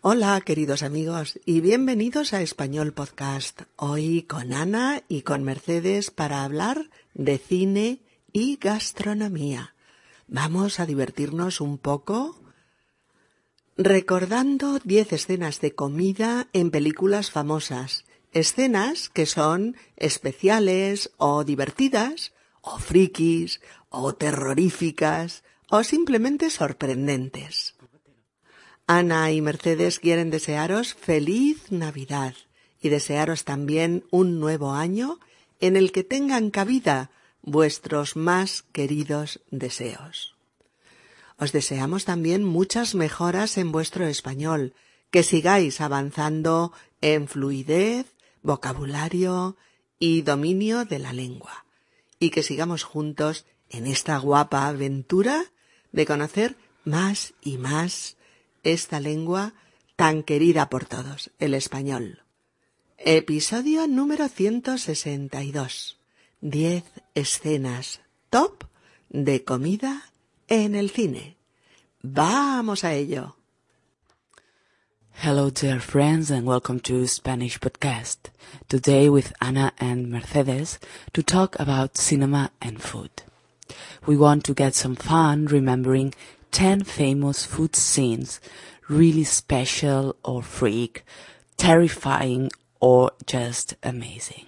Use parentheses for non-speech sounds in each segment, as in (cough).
Hola, queridos amigos, y bienvenidos a Español Podcast. Hoy con Ana y con Mercedes para hablar de cine y gastronomía. Vamos a divertirnos un poco recordando diez escenas de comida en películas famosas. Escenas que son especiales o divertidas, o frikis, o terroríficas, o simplemente sorprendentes. Ana y Mercedes quieren desearos feliz Navidad y desearos también un nuevo año en el que tengan cabida vuestros más queridos deseos. Os deseamos también muchas mejoras en vuestro español, que sigáis avanzando en fluidez, vocabulario y dominio de la lengua, y que sigamos juntos en esta guapa aventura de conocer más y más esta lengua tan querida por todos, el español. Episodio número 162. Diez escenas top de comida en el cine. Vamos a ello. Hello dear friends and welcome to Spanish podcast. Today with Ana and Mercedes to talk about cinema and food. We want to get some fun remembering 10 famous food scenes, really special or freak, terrifying or just amazing.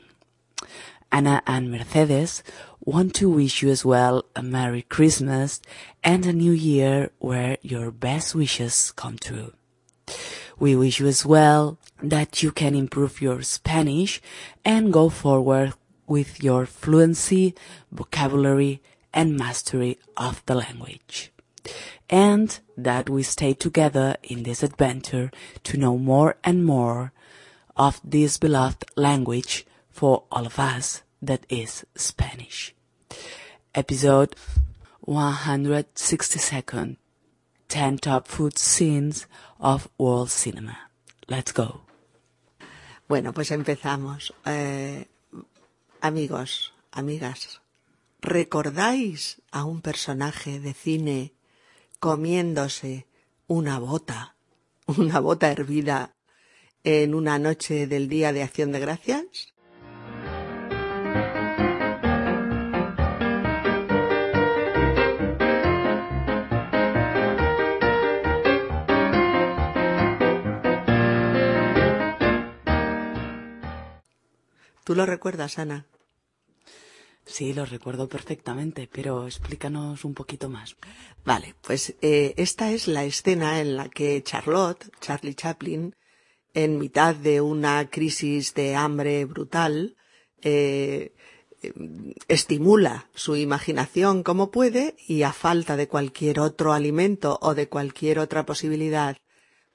Anna and Mercedes want to wish you as well a Merry Christmas and a New Year where your best wishes come true. We wish you as well that you can improve your Spanish and go forward with your fluency, vocabulary, and mastery of the language. And that we stay together in this adventure to know more and more of this beloved language for all of us that is Spanish. Episode 162 10 top food scenes of world cinema. Let's go. Bueno, pues empezamos. Eh, amigos, amigas, ¿recordáis a un personaje de cine comiéndose una bota, (laughs) una bota hervida en una noche del Día de Acción de Gracias? ¿Tú lo recuerdas, Ana? Sí, lo recuerdo perfectamente, pero explícanos un poquito más. Vale, pues eh, esta es la escena en la que Charlotte, Charlie Chaplin, en mitad de una crisis de hambre brutal, eh, estimula su imaginación como puede y a falta de cualquier otro alimento o de cualquier otra posibilidad,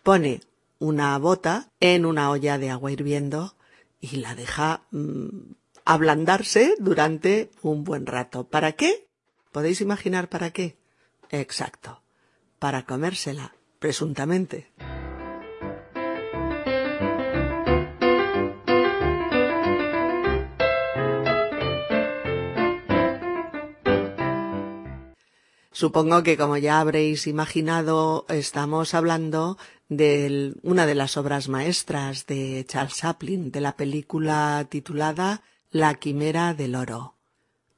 pone una bota en una olla de agua hirviendo y la deja mm, ablandarse durante un buen rato. ¿Para qué? ¿Podéis imaginar para qué? Exacto. Para comérsela, presuntamente. Supongo que como ya habréis imaginado, estamos hablando de una de las obras maestras de Charles Chaplin, de la película titulada La Quimera del Oro,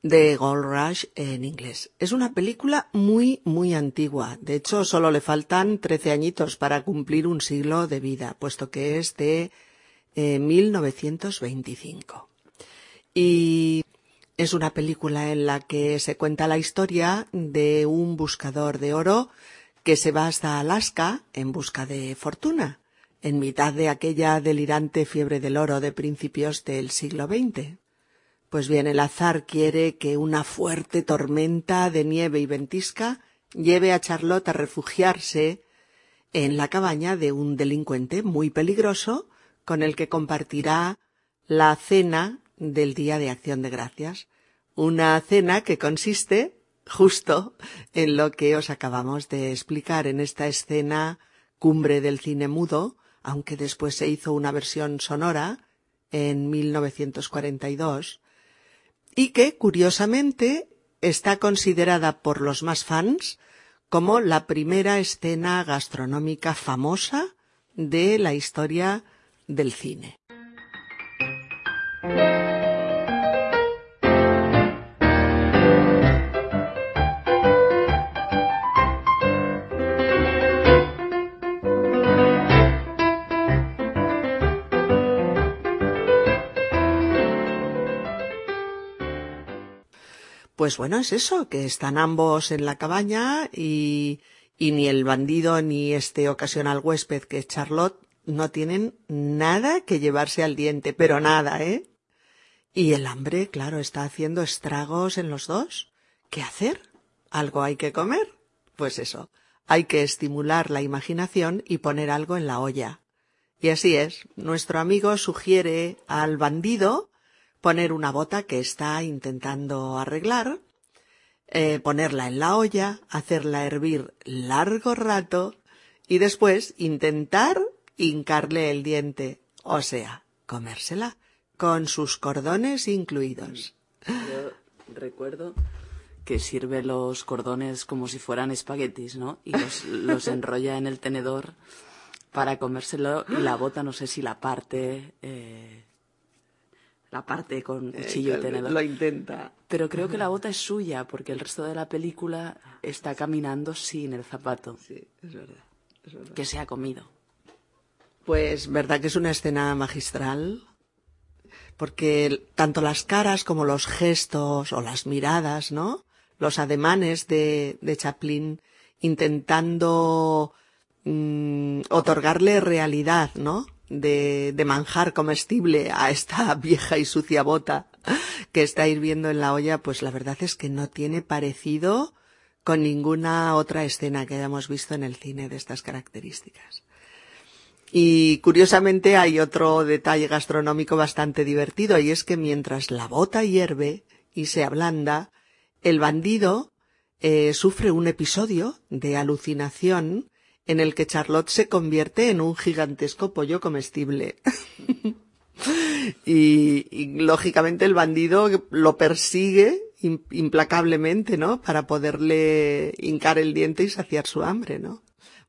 de Gold Rush en inglés. Es una película muy, muy antigua. De hecho, solo le faltan trece añitos para cumplir un siglo de vida, puesto que es de eh, 1925. Y es una película en la que se cuenta la historia de un buscador de oro que se va hasta Alaska en busca de fortuna, en mitad de aquella delirante fiebre del oro de principios del siglo XX. Pues bien, el azar quiere que una fuerte tormenta de nieve y ventisca lleve a Charlotte a refugiarse en la cabaña de un delincuente muy peligroso con el que compartirá la cena del Día de Acción de Gracias, una cena que consiste justo en lo que os acabamos de explicar en esta escena cumbre del cine mudo, aunque después se hizo una versión sonora en 1942, y que, curiosamente, está considerada por los más fans como la primera escena gastronómica famosa de la historia del cine. Pues bueno, es eso, que están ambos en la cabaña y, y ni el bandido ni este ocasional huésped que es Charlotte no tienen nada que llevarse al diente, pero nada, ¿eh? Y el hambre, claro, está haciendo estragos en los dos. ¿Qué hacer? ¿Algo hay que comer? Pues eso, hay que estimular la imaginación y poner algo en la olla. Y así es, nuestro amigo sugiere al bandido poner una bota que está intentando arreglar, eh, ponerla en la olla, hacerla hervir largo rato y después intentar hincarle el diente, o sea, comérsela, con sus cordones incluidos. Yo recuerdo que sirve los cordones como si fueran espaguetis, ¿no? Y los, los enrolla en el tenedor para comérselo y la bota no sé si la parte eh, la parte con Eh, cuchillo y tenedor. Lo intenta. Pero creo que la bota es suya porque el resto de la película está caminando sin el zapato Sí, es verdad. es verdad. que se ha comido. Pues verdad que es una escena magistral, porque tanto las caras como los gestos o las miradas, ¿no? Los ademanes de, de Chaplin intentando mm, otorgarle realidad, ¿no? De, de manjar comestible a esta (laughs) vieja y sucia bota que está hirviendo en la olla, pues la verdad es que no tiene parecido con ninguna otra escena que hayamos visto en el cine de estas características. Y curiosamente hay otro detalle gastronómico bastante divertido y es que mientras la bota hierve y se ablanda, el bandido eh, sufre un episodio de alucinación en el que Charlotte se convierte en un gigantesco pollo comestible. (laughs) y, lógicamente el bandido lo persigue implacablemente, ¿no? Para poderle hincar el diente y saciar su hambre, ¿no?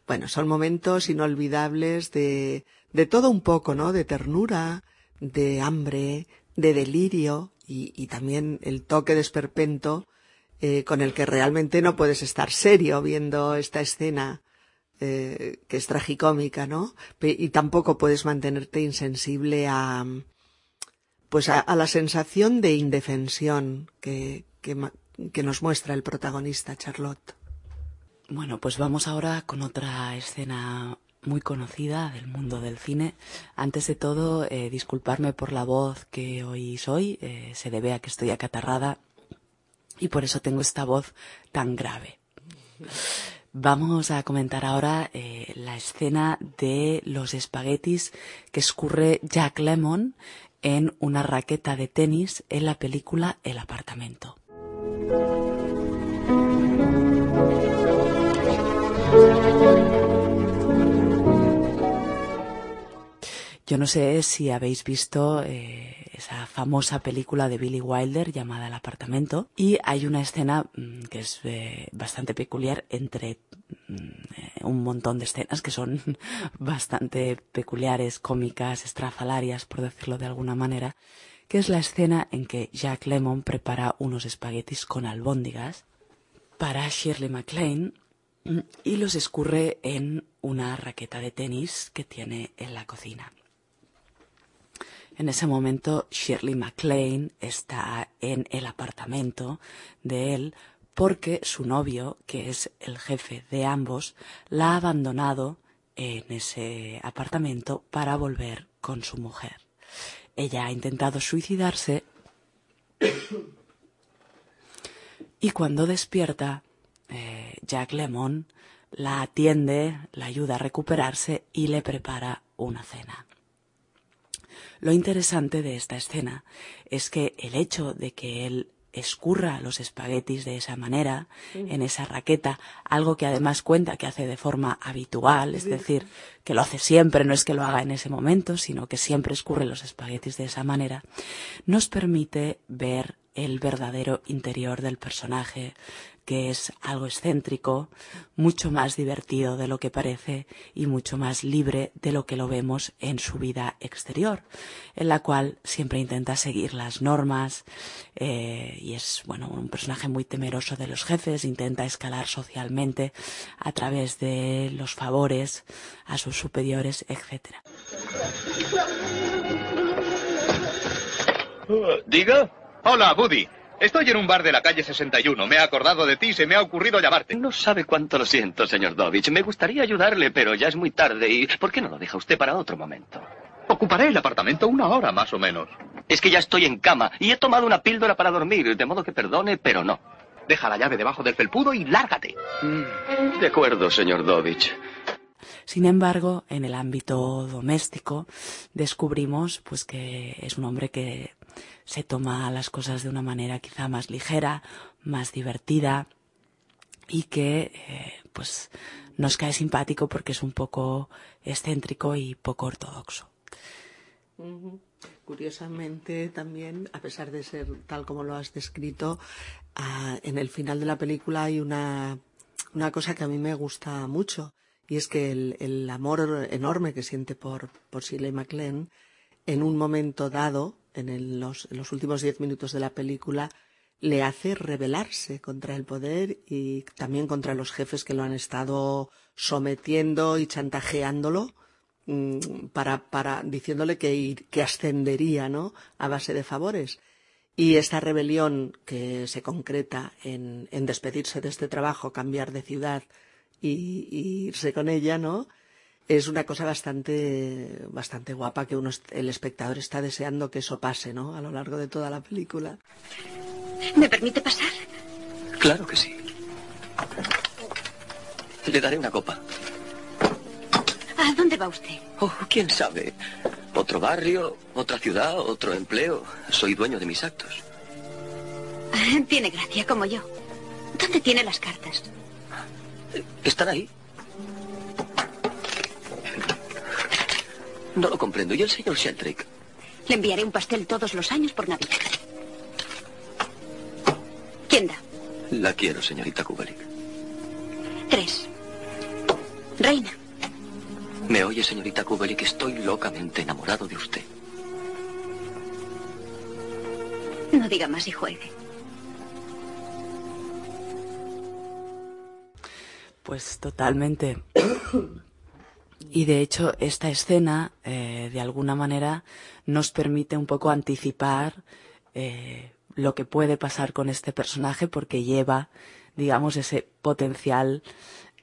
Bueno, son momentos inolvidables de, de todo un poco, ¿no? De ternura, de hambre, de delirio y, y también el toque de esperpento eh, con el que realmente no puedes estar serio viendo esta escena eh, que es tragicómica, ¿no? Y tampoco puedes mantenerte insensible a, pues a, a la sensación de indefensión que, que, nos muestra el protagonista, Charlotte. Bueno, pues vamos ahora con otra escena muy conocida del mundo del cine. Antes de todo, eh, disculparme por la voz que hoy soy. Eh, se debe a que estoy acatarrada y por eso tengo esta voz tan grave. Vamos a comentar ahora eh, la escena de los espaguetis que escurre Jack Lemmon en una raqueta de tenis en la película El apartamento. Yo no sé si habéis visto eh, esa famosa película de Billy Wilder llamada El apartamento y hay una escena mmm, que es eh, bastante peculiar entre mmm, un montón de escenas que son (laughs) bastante peculiares, cómicas, estrafalarias, por decirlo de alguna manera, que es la escena en que Jack Lemmon prepara unos espaguetis con albóndigas para Shirley MacLaine y los escurre en una raqueta de tenis que tiene en la cocina. En ese momento Shirley MacLaine está en el apartamento de él porque su novio, que es el jefe de ambos, la ha abandonado en ese apartamento para volver con su mujer. Ella ha intentado suicidarse (coughs) y cuando despierta, eh, Jack Lemon la atiende, la ayuda a recuperarse y le prepara una cena. Lo interesante de esta escena es que el hecho de que él escurra los espaguetis de esa manera, sí. en esa raqueta, algo que además cuenta que hace de forma habitual, es decir, que lo hace siempre, no es que lo haga en ese momento, sino que siempre escurre los espaguetis de esa manera, nos permite ver el verdadero interior del personaje, que es algo excéntrico, mucho más divertido de lo que parece y mucho más libre de lo que lo vemos en su vida exterior, en la cual siempre intenta seguir las normas eh, y es bueno un personaje muy temeroso de los jefes, intenta escalar socialmente a través de los favores a sus superiores, etc. Diga. Hola, Buddy. Estoy en un bar de la calle 61. Me he acordado de ti y se me ha ocurrido llamarte. No sabe cuánto lo siento, señor Dovich. Me gustaría ayudarle, pero ya es muy tarde y ¿por qué no lo deja usted para otro momento? Ocuparé el apartamento una hora más o menos. Es que ya estoy en cama y he tomado una píldora para dormir, de modo que perdone, pero no. Deja la llave debajo del felpudo y lárgate. Mm, de acuerdo, señor Dovich. Sin embargo, en el ámbito doméstico descubrimos pues que es un hombre que se toma las cosas de una manera quizá más ligera, más divertida y que eh, pues nos cae simpático porque es un poco excéntrico y poco ortodoxo. Curiosamente también, a pesar de ser tal como lo has descrito, ah, en el final de la película hay una, una cosa que a mí me gusta mucho y es que el, amor enorme que siente por, por Shirley en un momento dado en, los, últimos diez minutos de la película le hace rebelarse contra el poder y también contra los jefes que lo han estado sometiendo y chantajeándolo mm, para, para diciéndole que, que ascendería ¿no? a base de favores. Y esta rebelión que se concreta en, en despedirse de este trabajo, cambiar de ciudad y, y irse con ella, ¿no? Es una cosa bastante, bastante guapa que uno, el espectador está deseando que eso pase, ¿no? A lo largo de toda la película. ¿Me permite pasar? Claro que sí. Le daré una copa. ¿A dónde va usted? Oh, quién sabe. Otro barrio, otra ciudad, otro empleo. Soy dueño de mis actos. Tiene gracia, como yo. ¿Dónde tiene las cartas? Están ahí. No lo comprendo. ¿Y el señor Sheldrake? Le enviaré un pastel todos los años por Navidad. ¿Quién da? La quiero, señorita Kubelik. Tres. Reina. ¿Me oye, señorita Kubelik? Estoy locamente enamorado de usted. No diga más y juegue. Pues totalmente. Y de hecho, esta escena, eh, de alguna manera, nos permite un poco anticipar eh, lo que puede pasar con este personaje porque lleva, digamos, ese potencial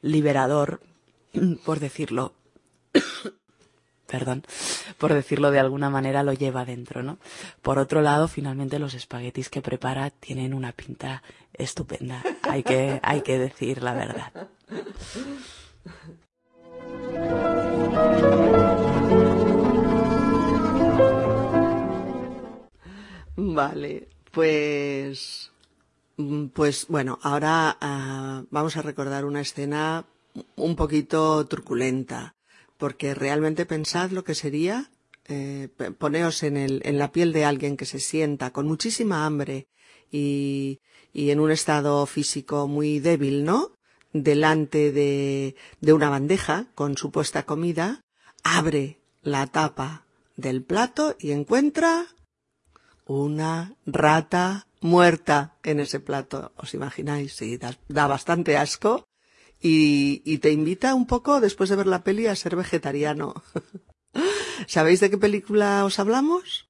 liberador, por decirlo, (coughs) perdón, por decirlo de alguna manera, lo lleva dentro, ¿no? Por otro lado, finalmente los espaguetis que prepara tienen una pinta estupenda. Hay que, hay que decir la verdad. (laughs) Vale, pues, mm, pues bueno, ahora ah, vamos a recordar una escena un poquito truculenta, porque realmente pensad lo que sería eh, poneos en, el, en la piel de alguien que se sienta con muchísima hambre y, y en un estado físico muy débil, ¿no? Delante de, de una bandeja con supuesta comida, abre la tapa del plato y encuentra una rata muerta en ese plato. ¿Os imagináis? Sí, da, bastante asco y, y, te invita un poco, después de ver la peli, a ser vegetariano. (laughs) ¿Sabéis de qué película os hablamos?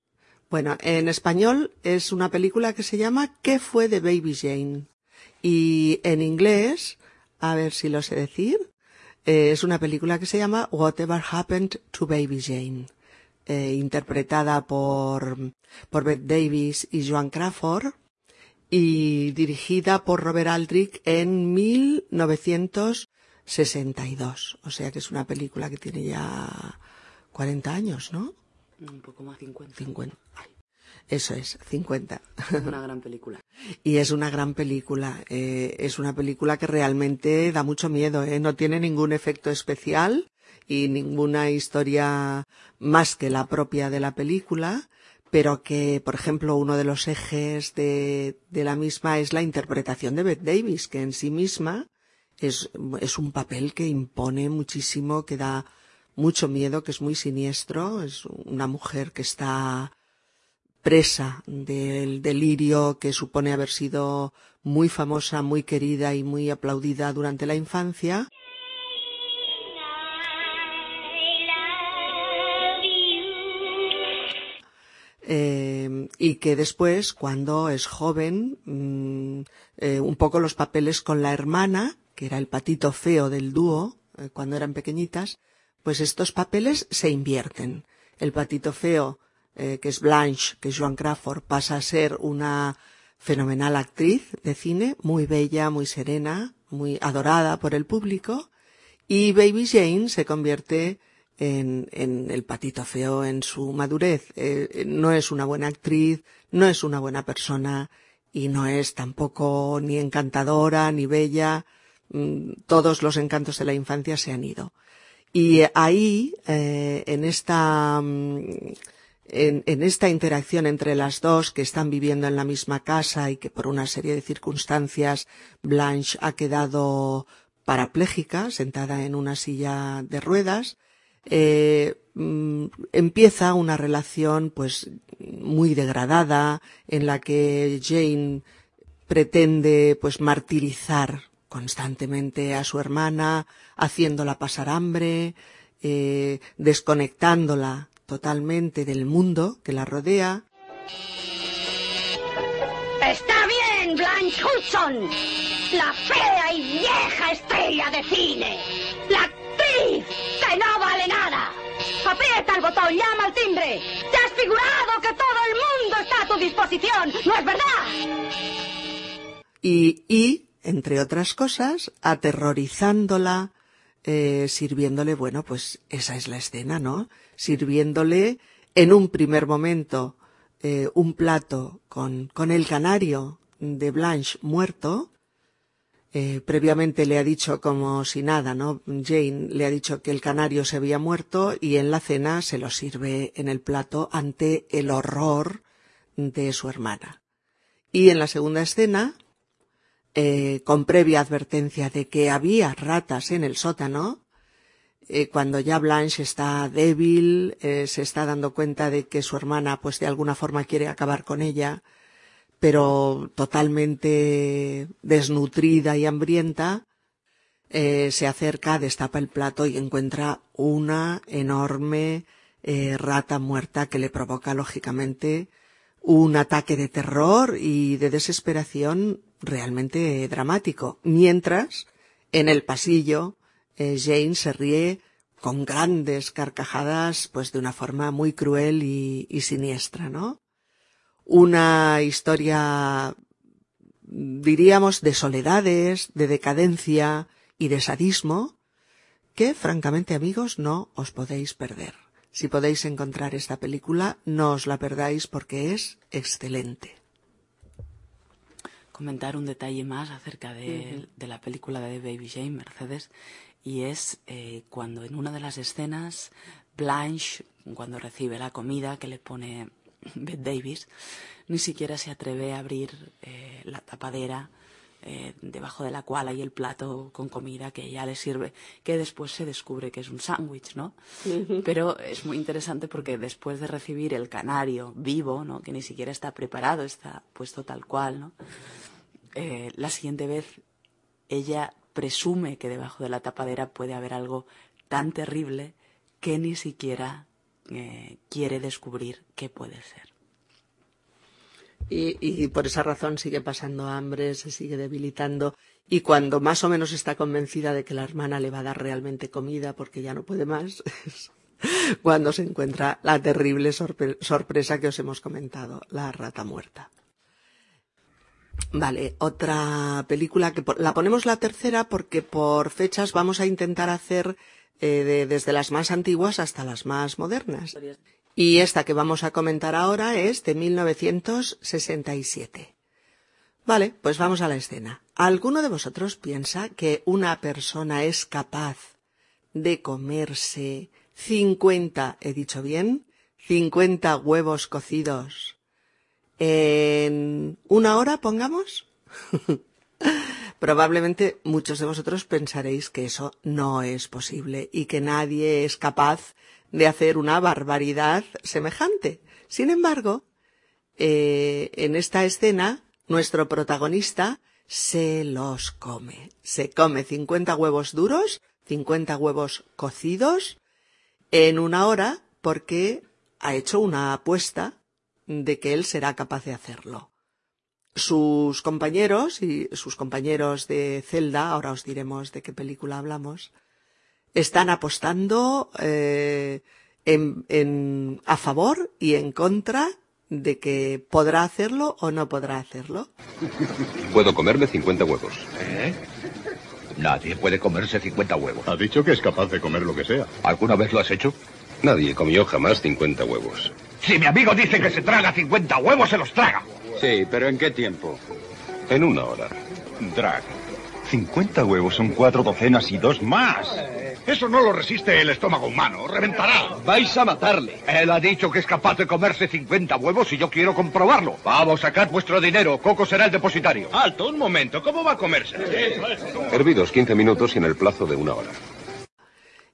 Bueno, en español es una película que se llama ¿Qué fue de Baby Jane? Y en inglés a ver si lo sé decir. Eh, es una película que se llama Whatever Happened to Baby Jane, eh, interpretada por, por Beth Davis y Joan Crawford y dirigida por Robert Aldrich en 1962. O sea que es una película que tiene ya 40 años, ¿no? Un poco más 50. 50. Eso es, 50. Una (laughs) gran película. y es una gran película. Eh, es una película que realmente da mucho miedo. ¿eh? No tiene ningún efecto especial y ninguna historia más que la propia de la película, pero que, por ejemplo, uno de los ejes de, de la misma es la interpretación de Bette Davis, que en sí misma es, es un papel que impone muchísimo, que da mucho miedo, que es muy siniestro, es una mujer que está presa del delirio que supone haber sido muy famosa, muy querida y muy aplaudida durante la infancia. Eh, y que después, cuando es joven, mm, eh, un poco los papeles con la hermana, que era el patito feo del dúo, eh, cuando eran pequeñitas, pues estos papeles se invierten. El patito feo, eh, que es Blanche, que es Joan Crawford, pasa a ser una fenomenal actriz de cine, muy bella, muy serena, muy adorada por el público, y Baby Jane se convierte en, en el patito feo en su madurez. Eh, no es una buena actriz, no es una buena persona y no es tampoco ni encantadora ni bella. Mm, todos los encantos de la infancia se han ido. Y ahí, eh, en esta, mm, en, en, esta interacción entre las dos que están viviendo en la misma casa y que por una serie de circunstancias Blanche ha quedado parapléjica, sentada en una silla de ruedas, eh, mm, empieza una relación pues muy degradada en la que Jane pretende pues martirizar constantemente a su hermana, haciéndola pasar hambre, eh, desconectándola totalmente del mundo que la rodea. Está bien, Blanche Hudson, la fea y vieja estrella de cine, la actriz que no vale nada. Aprieta el botón, llama al timbre. Te has figurado que todo el mundo está a tu disposición, ¿no es verdad? Y, y entre otras cosas, aterrorizándola, eh, sirviéndole, bueno, pues esa es la escena, ¿no? Sirviéndole en un primer momento eh, un plato con, con el canario de Blanche muerto. Eh, previamente le ha dicho como si nada, ¿no? Jane le ha dicho que el canario se había muerto y en la cena se lo sirve en el plato ante el horror de su hermana. Y en la segunda escena, eh, con previa advertencia de que había ratas en el sótano, eh, cuando ya Blanche está débil, eh, se está dando cuenta de que su hermana, pues de alguna forma quiere acabar con ella, pero totalmente desnutrida y hambrienta, se acerca, destapa el plato y encuentra una enorme rata muerta que le provoca lógicamente un ataque de terror y de desesperación realmente dramático. Mientras, en el pasillo, eh, Jane se ríe con grandes carcajadas, pues de una forma muy cruel y, y siniestra, ¿no? Una historia, diríamos, de soledades, de decadencia y de sadismo, que, francamente, amigos, no os podéis perder. Si podéis encontrar esta película, no os la perdáis porque es excelente comentar un detalle más acerca de, uh -huh. de la película de Baby Jane, Mercedes, y es eh, cuando en una de las escenas Blanche, cuando recibe la comida que le pone (laughs) Bette Davis, ni siquiera se atreve a abrir eh, la tapadera eh, debajo de la cual hay el plato con comida que ella le sirve, que después se descubre que es un sándwich, ¿no? Pero es muy interesante porque después de recibir el canario vivo, ¿no? Que ni siquiera está preparado, está puesto tal cual, ¿no? Eh, la siguiente vez ella presume que debajo de la tapadera puede haber algo tan terrible que ni siquiera eh, quiere descubrir qué puede ser. Y, y, por esa razón sigue pasando hambre, se sigue debilitando y cuando más o menos está convencida de que la hermana le va a dar realmente comida porque ya no puede más, cuando se encuentra la terrible sorpre sorpresa que os hemos comentado, la rata muerta. Vale, otra película que la ponemos la tercera porque por fechas vamos a intentar hacer eh, de, desde las más antiguas hasta las más modernas. Y esta que vamos a comentar ahora es de 1967. Vale, pues vamos a la escena. ¿Alguno de vosotros piensa que una persona es capaz de comerse 50, he dicho bien, 50 huevos cocidos en una hora, pongamos. (laughs) Probablemente muchos de vosotros pensaréis que eso no es posible y que nadie es capaz de hacer una barbaridad semejante. Sin embargo, eh, en esta escena, nuestro protagonista se los come. Se come 50 huevos duros, 50 huevos cocidos, en una hora porque ha hecho una apuesta de que él será capaz de hacerlo. Sus compañeros y sus compañeros de celda, ahora os diremos de qué película hablamos, están apostando eh, en, en, a favor y en contra de que podrá hacerlo o no podrá hacerlo. Puedo comerme 50 huevos. ¿Eh? Nadie puede comerse 50 huevos. Ha dicho que es capaz de comer lo que sea. ¿Alguna vez lo has hecho? Nadie comió jamás 50 huevos. Si mi amigo dice que se traga 50 huevos, se los traga. Sí, pero ¿en qué tiempo? En una hora. Drag. 50 huevos son cuatro docenas y dos más. Eso no lo resiste el estómago humano. Reventará. Vais a matarle. Él ha dicho que es capaz de comerse 50 huevos y yo quiero comprobarlo. Vamos, sacad vuestro dinero. Coco será el depositario. Alto, un momento. ¿Cómo va a comerse? Hervidos 15 minutos y en el plazo de una hora.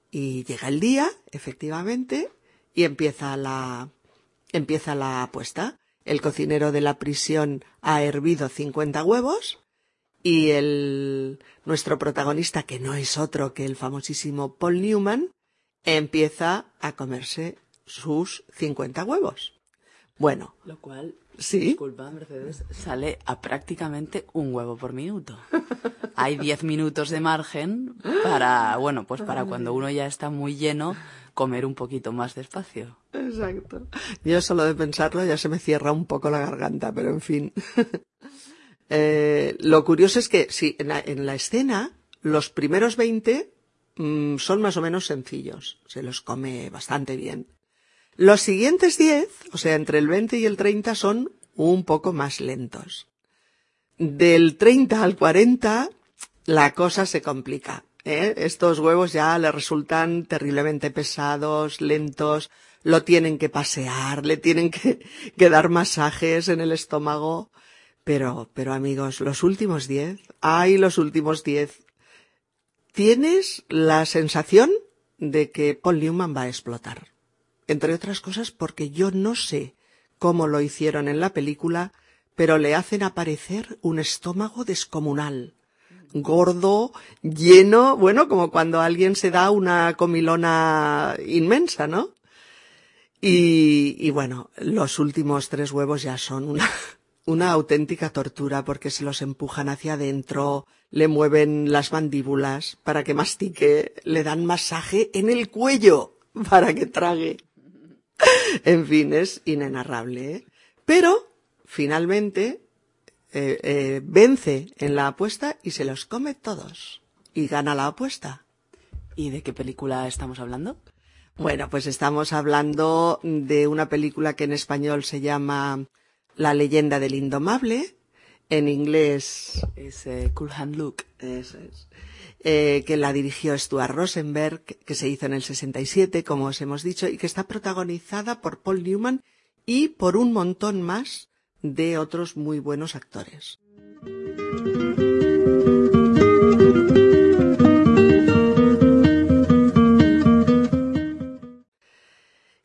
Y llega el día, efectivamente, y empieza la, empieza la apuesta. El cocinero de la prisión ha hervido 50 huevos y el, nuestro protagonista, que no es otro que el famosísimo Paul Newman, empieza a comerse sus 50 huevos. Bueno. Lo cual, sí. disculpa, Mercedes, sale a prácticamente un huevo por minuto. Hay 10 minutos de margen para, bueno, pues para cuando uno ya está muy lleno, comer un poquito más despacio. Exacto. Yo solo de pensarlo ya se me cierra un poco la garganta, pero en fin. (laughs) eh, lo curioso es que, sí, en la, en la escena, los primeros 20 mmm, son más o menos sencillos. Se los come bastante bien. Los siguientes 10, o sea, entre el 20 y el 30, son un poco más lentos. Del 30 al 40, la cosa se complica. ¿Eh? Estos huevos ya le resultan terriblemente pesados, lentos, lo tienen que pasear, le tienen que, (laughs) que dar masajes en el estómago. Pero, pero amigos, los últimos diez, ay, los últimos diez, tienes la sensación de que Paul Newman va a explotar. Entre otras cosas porque yo no sé cómo lo hicieron en la película, pero le hacen aparecer un estómago descomunal gordo, lleno, bueno, como cuando alguien se da una comilona inmensa, ¿no? Y, bueno, los últimos tres huevos ya son una, (laughs) una auténtica tortura porque se los empujan hacia adentro, le mueven las mandíbulas para que mastique, le dan masaje en el cuello para que trague. (laughs) en fin, es inenarrable. ¿eh? Pero, finalmente, eh, eh, vence en la apuesta y se los come todos. Y gana la apuesta. ¿Y de qué película estamos hablando? Bueno, pues estamos hablando de una película que en español se llama La leyenda del indomable. En inglés es eh, Cool Hand Luke. Eso es. Eh, que la dirigió Stuart Rosenberg, que se hizo en el 67, como os hemos dicho, y que está protagonizada por Paul Newman y por un montón más de otros muy buenos actores.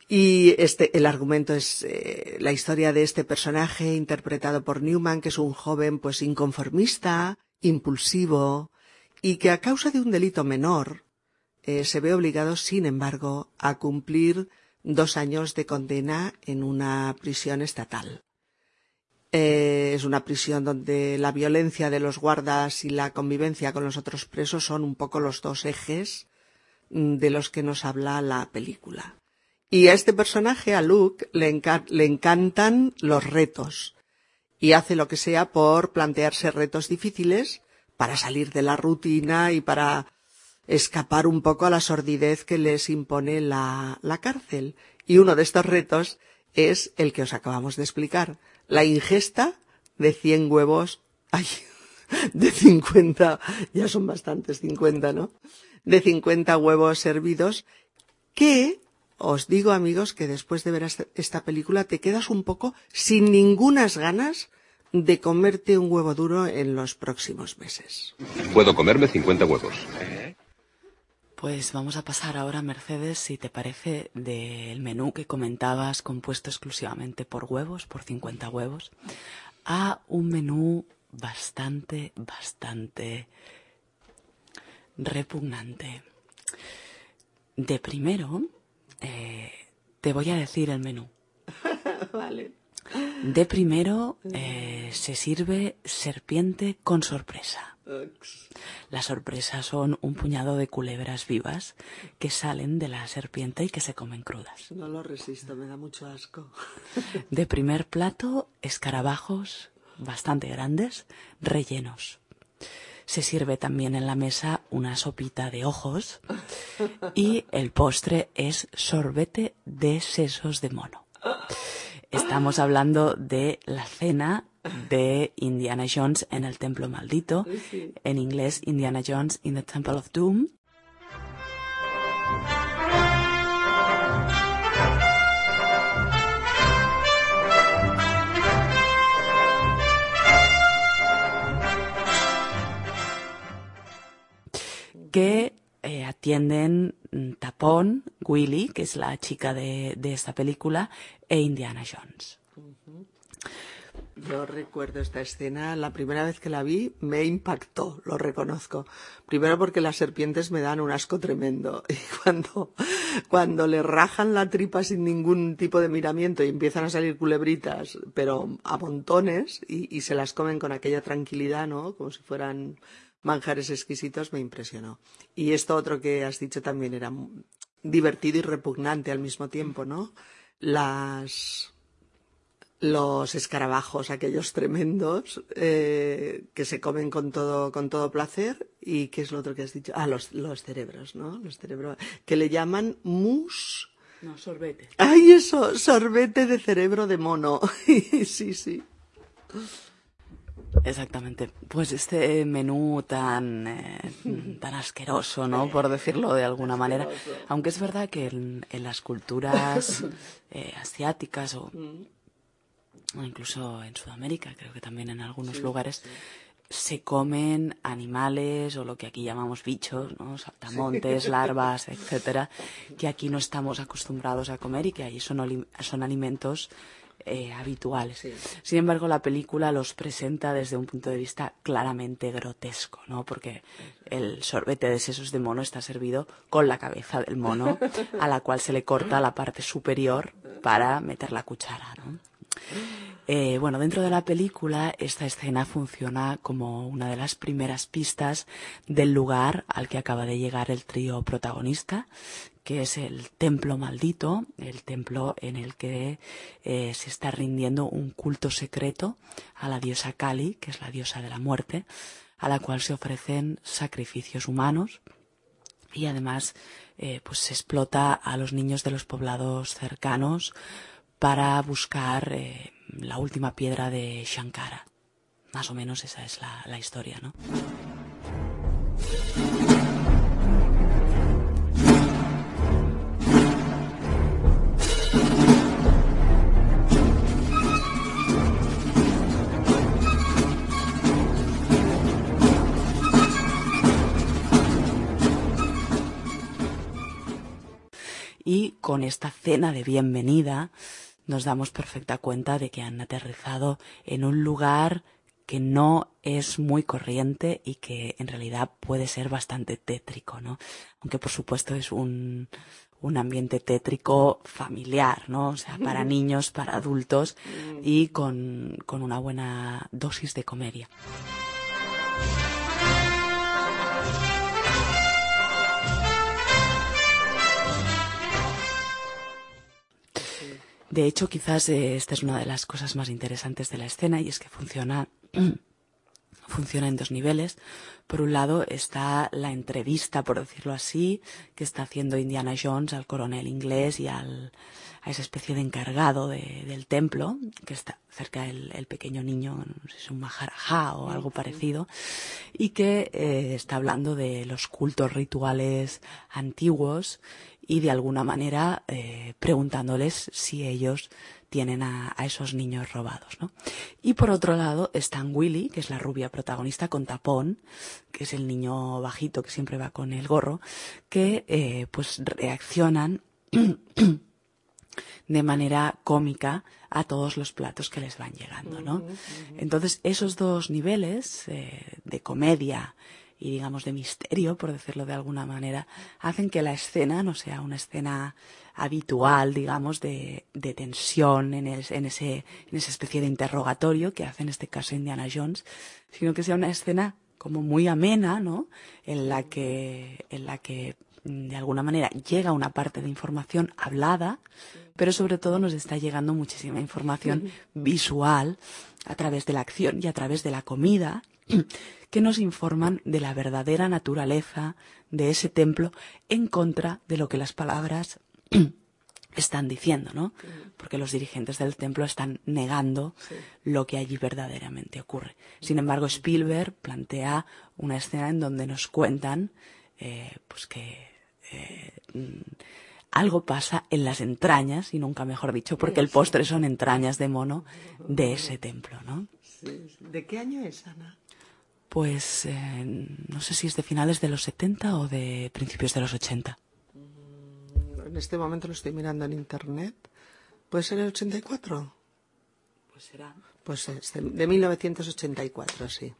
Y este, el argumento es eh, la historia de este personaje interpretado por Newman, que es un joven pues inconformista, impulsivo, y que a causa de un delito menor eh, se ve obligado, sin embargo, a cumplir dos años de condena en una prisión estatal. Eh, es una prisión donde la violencia de los guardas y la convivencia con los otros presos son un poco los dos ejes de los que nos habla la película. Y a este personaje, a Luke, le encantan los retos y hace lo que sea por plantearse retos difíciles para salir de la rutina y para escapar un poco a la sordidez que les impone la, la cárcel. Y uno de estos retos es el que os acabamos de explicar, la ingesta de 100 huevos, ay, (laughs) de 50, ya son bastantes 50, ¿no? De 50 huevos servidos que os digo amigos que después de ver esta- película te quedas un poco sin ningunas ganas de comerte un huevo duro en los próximos meses. Puedo comerme 50 huevos. Pues vamos a pasar ahora, Mercedes, si te parece, del menú que comentabas compuesto exclusivamente por huevos, por 50 huevos, a un menú bastante, bastante repugnante. De primero, eh, te voy a decir el menú. (laughs) vale. De primero, eh, se sirve serpiente con sorpresa. Las sorpresas son un puñado de culebras vivas que salen de la serpiente y que se comen crudas. No lo resisto, me da mucho asco. De primer plato, escarabajos bastante grandes, rellenos. Se sirve también en la mesa una sopita de ojos y el postre es sorbete de sesos de mono. Estamos hablando de la cena de Indiana Jones en el Templo Maldito, en inglés Indiana Jones in the Temple of Doom. que atienden mm, Tapón, Willy, que es la chica de, de esta película, e Indiana Jones. Yo recuerdo esta escena, la primera vez que la vi me impactó, lo reconozco. Primero porque las serpientes me dan un asco tremendo (laughs) y cuando, cuando le rajan la tripa sin ningún tipo de miramiento y empiezan a salir culebritas, pero a montones y se las comen con aquella tranquilidad, ¿no? Como si fueran manjares exquisitos, me impresionó. Y esto otro que has dicho también era divertido y repugnante al mismo tiempo, ¿no? Las los escarabajos, aquellos tremendos, eh, que se comen con todo, con todo placer. ¿Y qué es lo otro que has dicho? Ah, los, los cerebros, ¿no? Los cerebros, que le llaman mus. No, sorbete. ¡Ay, eso! Sorbete de cerebro de mono. (laughs) sí, sí. Exactamente. Pues este menú tan, eh, tan asqueroso, ¿no? Por decirlo de alguna manera. Aunque es verdad que en, en las culturas (laughs) eh, asiáticas o, o incluso en Sudamérica, creo que también en algunos Sí, lugares, se comen animales o lo que aquí llamamos bichos, ¿no? Saltamontes, larvas, etcétera, (laughs) que aquí no estamos acostumbrados a comer y que allí son, son alimentos eh, habituales. Sin embargo, la película los presenta desde un punto de vista claramente grotesco, ¿no? Porque el sorbete de sesos de mono está servido con la cabeza del mono, (laughs) a la cual se le corta la parte superior para meter la cuchara, ¿no? Eh, bueno, dentro de la película esta escena funciona como una de las primeras pistas del lugar al que acaba de llegar el trío protagonista, que es el templo maldito, el templo en el que eh, se está rindiendo un culto secreto a la diosa Kali, que es la diosa de la muerte, a la cual se ofrecen sacrificios humanos y además eh, pues se explota a los niños de los poblados cercanos para buscar eh, la última piedra de Shankara. Más o menos esa es la, la historia, ¿no? Y con esta cena de bienvenida nos damos perfecta cuenta de que han aterrizado en un lugar que no es muy corriente y que en realidad puede ser bastante tétrico, ¿no? Aunque por supuesto es un, un ambiente tétrico familiar, ¿no? O sea, para (laughs) niños, para adultos y con, con una buena dosis de comedia. De hecho, quizás eh, esta es una de las cosas más interesantes de la escena y es que funciona, (clears throat) funciona en dos niveles. Por un lado está la entrevista, por decirlo así, que está haciendo Indiana Jones al coronel inglés y al, a esa especie de encargado de- del templo, que está cerca del el pequeño niño, no sé si es un maharajá o algo parecido, y que eh, está hablando de los cultos rituales antiguos y de alguna manera eh, preguntándoles si ellos tienen a, esos niños robados, ¿no? Y por otro lado están Willy, que es la rubia protagonista con tapón, que es el niño bajito que siempre va con el gorro, que eh, pues reaccionan (clears throat) de manera cómica a todos los platos que les van llegando, ¿no? Entonces, esos dos niveles eh, de comedia y digamos de misterio, por decirlo de alguna manera, hacen que la escena no sea una escena habitual, digamos, de, de tensión en, en, ese, en esa especie de interrogatorio que hace en este caso Indiana Jones, sino que sea una escena como muy amena, ¿no? En la que, en la que mm, de alguna manera llega una parte de información hablada, pero sobre todo nos está llegando muchísima información visual a través de la acción y a través de la comida (clears throat) que nos informan de la verdadera naturaleza de ese templo en contra de lo que las palabras (clears throat) están diciendo, ¿no? Porque los dirigentes del templo están negando lo que allí verdaderamente ocurre. Sin embargo, Spielberg plantea una escena en donde nos cuentan, eh, pues que eh, algo pasa en las entrañas, y nunca mejor dicho, porque el postre son entrañas de mono de ese templo, ¿no? ¿De qué año es, Ana? Pues eh, no sé si es de finales de los 70 o de principios de los 80. Mm, en este momento lo estoy mirando en internet. ¿Puede ser el 84? Pues será. Pues es de, de 1984, sí.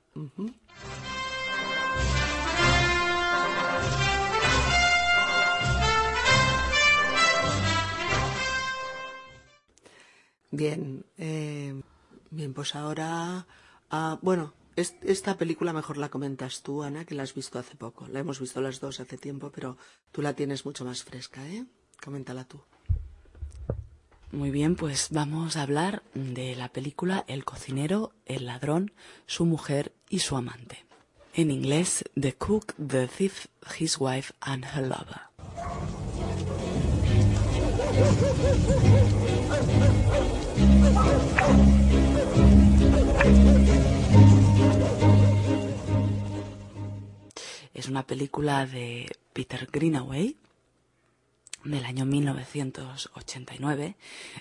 Bien, eh, bien, pues ahora, ah, bueno, esta película mejor la comentas tú, Ana, que la has visto hace poco. La hemos visto las dos hace tiempo, pero tú la tienes mucho más fresca, ¿eh? Coméntala tú. Muy bien, pues vamos a hablar de la película El cocinero, el ladrón, su mujer y su amante. En inglés, The Cook, The Thief, His Wife and Her Lover. (laughs) Es una película de Peter Greenaway del año 1989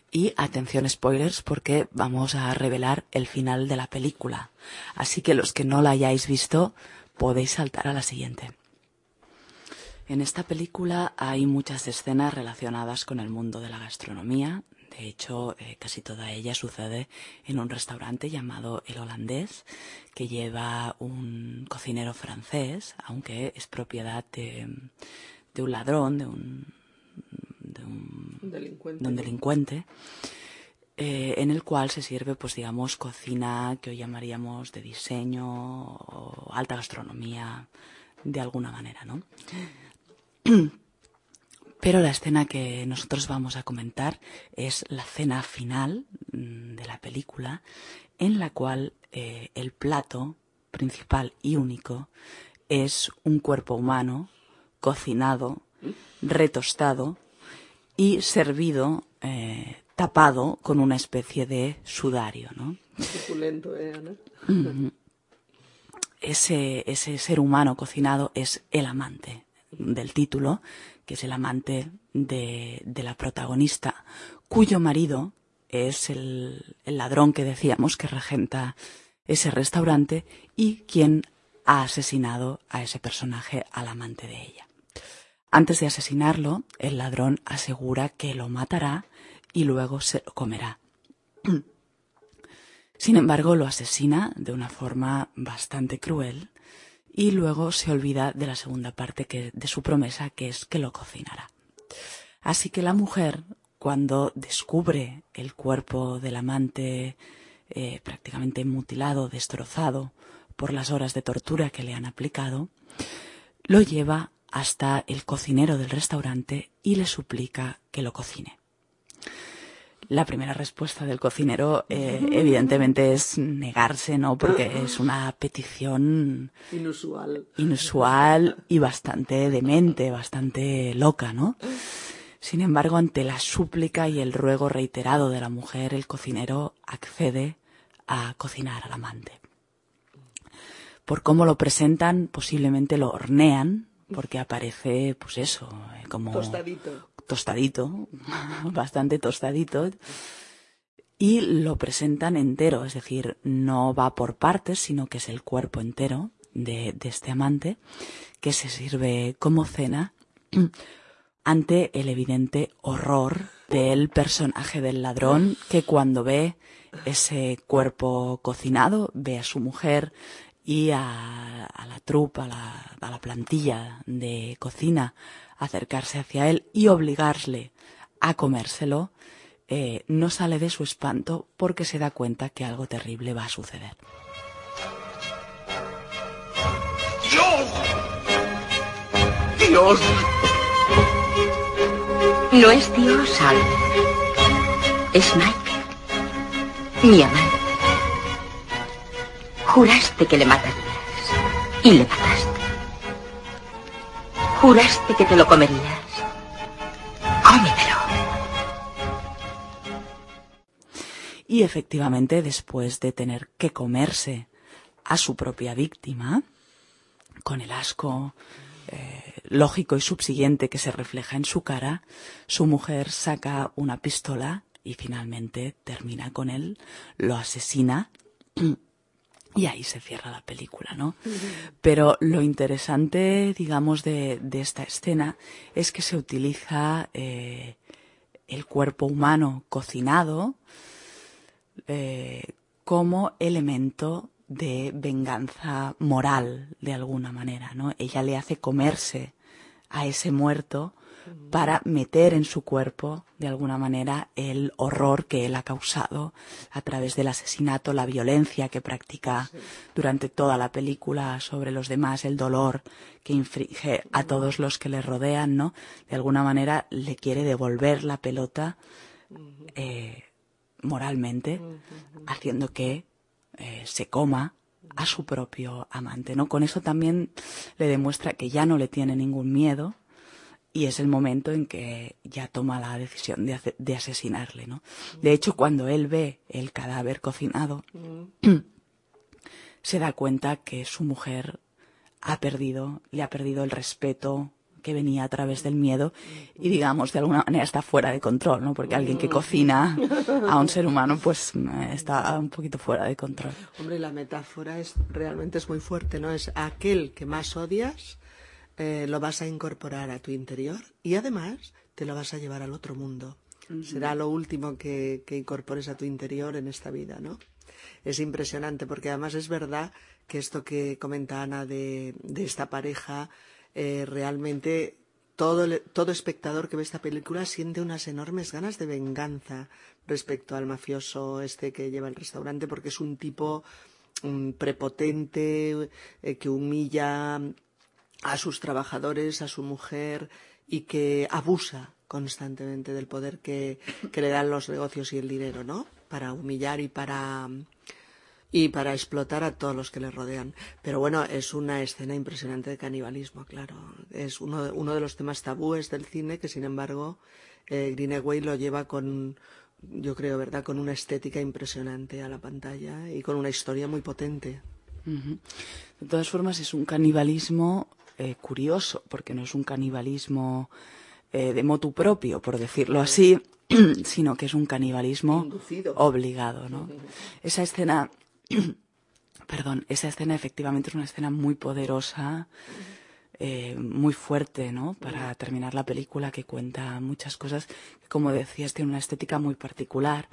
y atención spoilers porque vamos a revelar el final de la película. Así que los que no la hayáis visto podéis saltar a la siguiente. En esta película hay muchas escenas relacionadas con el mundo de la gastronomía, de hecho, eh, casi toda ella sucede en un restaurante llamado El Holandés, que lleva un cocinero francés, aunque es propiedad de, un ladrón, de un, delincuente. Eh, en el cual se sirve, pues digamos, cocina que hoy llamaríamos de diseño o alta gastronomía, de alguna manera, ¿no? (clears throat) Pero la escena que nosotros vamos a comentar es la cena final mm, de la película, en la cual eh, el plato principal y único es un cuerpo humano cocinado, retostado y servido eh, tapado con una especie de sudario, ¿no? ¿eh, ese, ese ser humano cocinado es el amante del título que es el amante de, la protagonista, cuyo marido es el, el ladrón que decíamos que regenta ese restaurante y quien ha asesinado a ese personaje, al amante de ella. Antes de asesinarlo, el ladrón asegura que lo matará y luego se lo comerá. Sin embargo, lo asesina de una forma bastante cruel y luego se olvida de la segunda parte que, de su promesa, que es que lo cocinará. Así que la mujer, cuando descubre el cuerpo del amante eh, prácticamente mutilado, destrozado por las horas de tortura que le han aplicado, lo lleva hasta el cocinero del restaurante y le suplica que lo cocine. La primera respuesta del cocinero, eh, evidentemente, es negarse, ¿no? Porque es una petición inusual. inusual y bastante demente, bastante loca, ¿no? Sin embargo, ante la súplica y el ruego reiterado de la mujer, el cocinero accede a cocinar al amante. Por cómo lo presentan, posiblemente lo hornean, porque aparece, pues eso, eh, como Tostadito. Tostadito, (laughs) bastante tostadito, y lo presentan entero, es decir, no va por partes, sino que es el cuerpo entero de, de este amante que se sirve como cena (clears throat) ante el evidente horror del personaje del ladrón que cuando ve ese cuerpo cocinado, ve a su mujer y a, a la trupa, a la, a la plantilla de cocina acercarse hacia él y obligarle a comérselo, eh, no sale de su espanto porque se da cuenta que algo terrible va a suceder. ¡Dios! ¡Dios! No es Dios, Al. Es Mike. Mi amante. Juraste que le matarías. Y le mataste. Juraste que te lo comerías. Cómetelo. Y efectivamente, después de tener que comerse a su propia víctima, con el asco eh, lógico y subsiguiente que se refleja en su cara, su mujer saca una pistola y finalmente termina con él, lo asesina y ahí se cierra la película, ¿no? Pero lo interesante, digamos, de, esta escena es que se utiliza eh, el cuerpo humano cocinado eh, como elemento de venganza moral, de alguna manera, ¿no? Ella le hace comerse a ese muerto para meter en su cuerpo, de alguna manera, el horror que él ha causado a través del asesinato, la violencia que practica durante toda la película sobre los demás, el dolor que inflige a todos los que le rodean, ¿no? De alguna manera le quiere devolver la pelota eh, moralmente, haciendo que eh, se coma a su propio amante, ¿no? Con eso también le demuestra que ya no le tiene ningún miedo y es el momento en que ya toma la decisión de, de asesinarle, ¿no? De hecho, cuando él ve el cadáver cocinado, se da cuenta que su mujer ha perdido, le ha perdido el respeto que venía a través del miedo y digamos de alguna manera está fuera de control, ¿no? Porque alguien que cocina a un ser humano pues eh, está un poquito fuera de control. Hombre, la metáfora es realmente es muy fuerte, ¿no? Es aquel que más odias, eh, lo vas a incorporar a tu interior y además te lo vas a llevar al otro mundo. Será lo último que, que incorpores a tu interior en esta vida, ¿no? Es impresionante porque además es verdad que esto que comenta Ana de, de esta pareja, eh, realmente todo, todo espectador que ve esta película siente unas enormes ganas de venganza respecto al mafioso este que lleva el restaurante porque es un tipo mm, prepotente eh, que humilla a sus trabajadores, a su mujer y que abusa constantemente del poder que, que le dan los negocios y el dinero, ¿no? Para humillar y para y para explotar a todos los que le rodean. Pero bueno, es una escena impresionante de canibalismo, claro. Es uno de, uno de los temas tabúes del cine que, sin embargo, eh, Greenaway lo lleva con, yo creo, ¿verdad?, con una estética impresionante a la pantalla y con una historia muy potente. De todas formas, es un canibalismo eh, curioso, porque no es un canibalismo eh, de motu propio, por decirlo así, (clears throat) sino que es un canibalismo Inducido. obligado, ¿no? Esa escena, (clears throat) perdón, esa escena efectivamente es una escena muy poderosa, eh, muy fuerte, ¿no? Para terminar la película que cuenta muchas cosas, que como decías tiene una estética muy particular.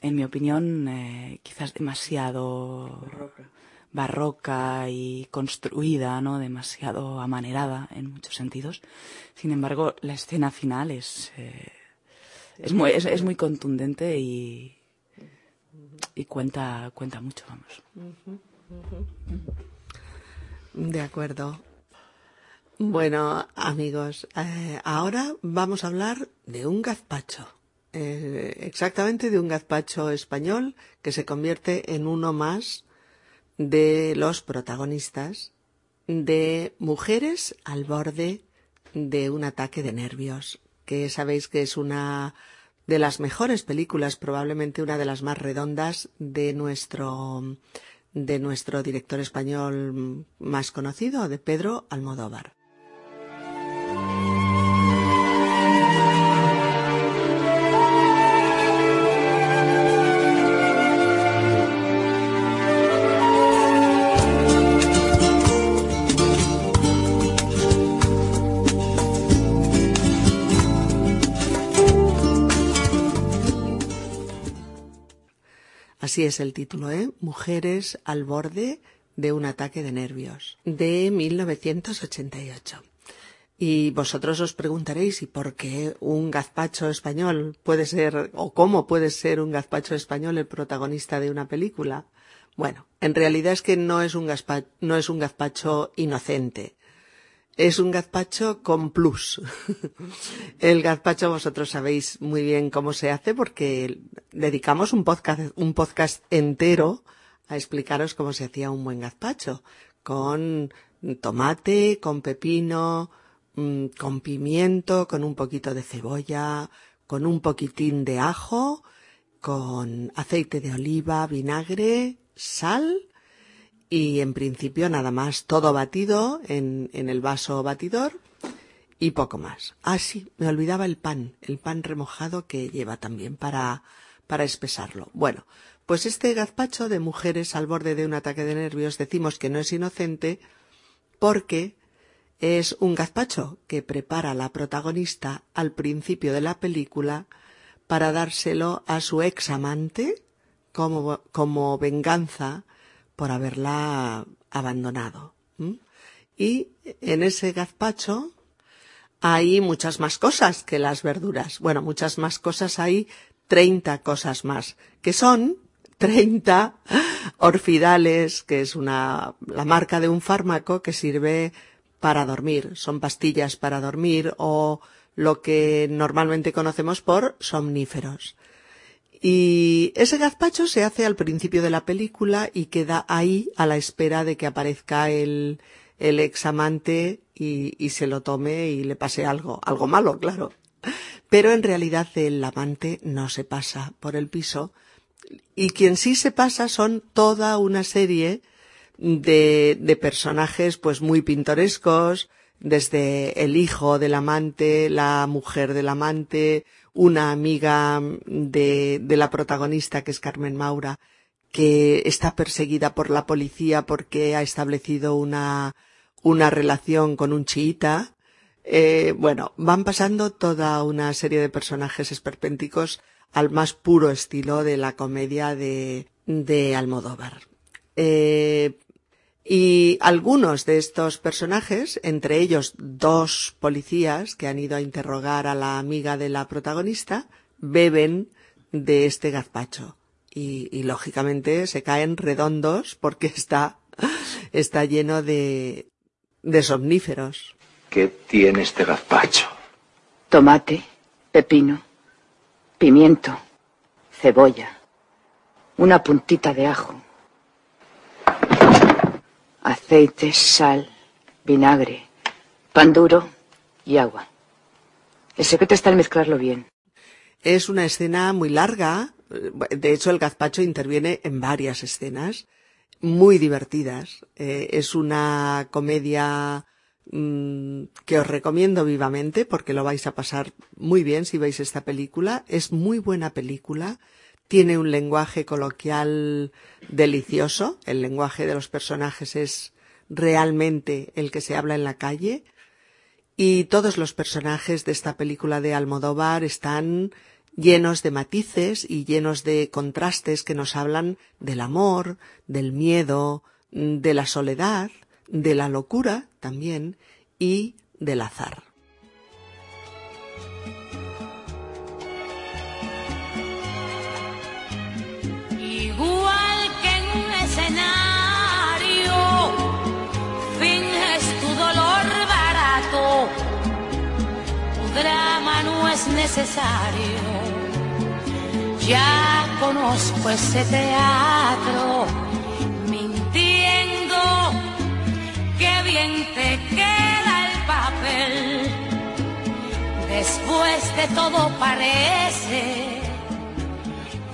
En mi opinión, eh, quizás demasiado barroca y construida, ¿no? Demasiado amanerada en muchos sentidos. Sin embargo, la escena final es eh, es muy es, es muy contundente y y cuenta cuenta mucho, vamos. De acuerdo. Bueno, amigos, eh, ahora vamos a hablar de un gazpacho. Eh, exactamente de un gazpacho español que se convierte en uno más de los protagonistas de Mujeres al borde de un ataque de nervios, que sabéis que es una de las mejores películas, probablemente una de las más redondas de nuestro de nuestro director español más conocido, de Pedro Almodóvar. Es el título, ¿eh? Mujeres al borde de un ataque de nervios, de 1988. Y vosotros os preguntaréis, ¿y por qué un gazpacho español puede ser, o cómo puede ser un gazpacho español el protagonista de una película? Bueno, en realidad es que no es un gazpacho, no es un gazpacho inocente. Es un gazpacho con plus. el gazpacho vosotros sabéis muy bien cómo se hace porque dedicamos un podcast, un podcast entero a explicaros cómo se hacía un buen gazpacho. Con tomate, con pepino, Mm, con pimiento, con un poquito de cebolla, con un poquitín de ajo, con aceite de oliva, vinagre, sal y en principio nada más todo batido en, en el vaso batidor y poco más. Ah, sí, me olvidaba el pan, el pan remojado que lleva también para, para espesarlo. Bueno, pues este gazpacho de mujeres al borde de un ataque de nervios decimos que no es inocente porque es un gazpacho que prepara la protagonista al principio de la película para dárselo a su ex amante como, como venganza por haberla abandonado. Y en ese gazpacho hay muchas más cosas que las verduras. Bueno, muchas más cosas hay, treinta cosas más, que son treinta orfidales, que es una, la marca de un fármaco que sirve para dormir, son pastillas para dormir o lo que normalmente conocemos por somníferos. Y ese gazpacho se hace al principio de la película y queda ahí a la espera de que aparezca el, el examante y, y se lo tome y le pase algo, algo malo, claro. Pero en realidad el amante no se pasa por el piso y quien sí se pasa son toda una serie de, de personajes pues muy pintorescos, desde el hijo del amante, la mujer del amante, una amiga de, de la protagonista que es Carmen Maura, que está perseguida por la policía porque ha establecido una, una relación con un chiita. Eh, bueno, van pasando toda una serie de personajes esperpénticos al más puro estilo de la comedia de, de Almodóvar. Eh, y algunos de estos personajes, entre ellos dos policías que han ido a interrogar a la amiga de la protagonista, beben de este gazpacho. Y, y lógicamente se caen redondos porque está, está lleno de, de somníferos. ¿Qué tiene este gazpacho? Tomate, pepino, pimiento, cebolla, una puntita de ajo aceite, sal, vinagre, pan duro y agua. El secreto está en mezclarlo bien. Es una escena muy larga. De hecho, el gazpacho interviene en varias escenas muy divertidas. Eh, es una comedia mmm, que os recomiendo vivamente porque lo vais a pasar muy bien si veis esta película. Es muy buena película tiene un lenguaje coloquial delicioso, el lenguaje de los personajes es realmente el que se habla en la calle y todos los personajes de esta película de Almodóvar están llenos de matices y llenos de contrastes que nos hablan del amor, del miedo, de la soledad, de la locura también y del azar. Es necesario. Ya conozco ese teatro, mintiendo, qué bien te queda el papel. Después de todo parece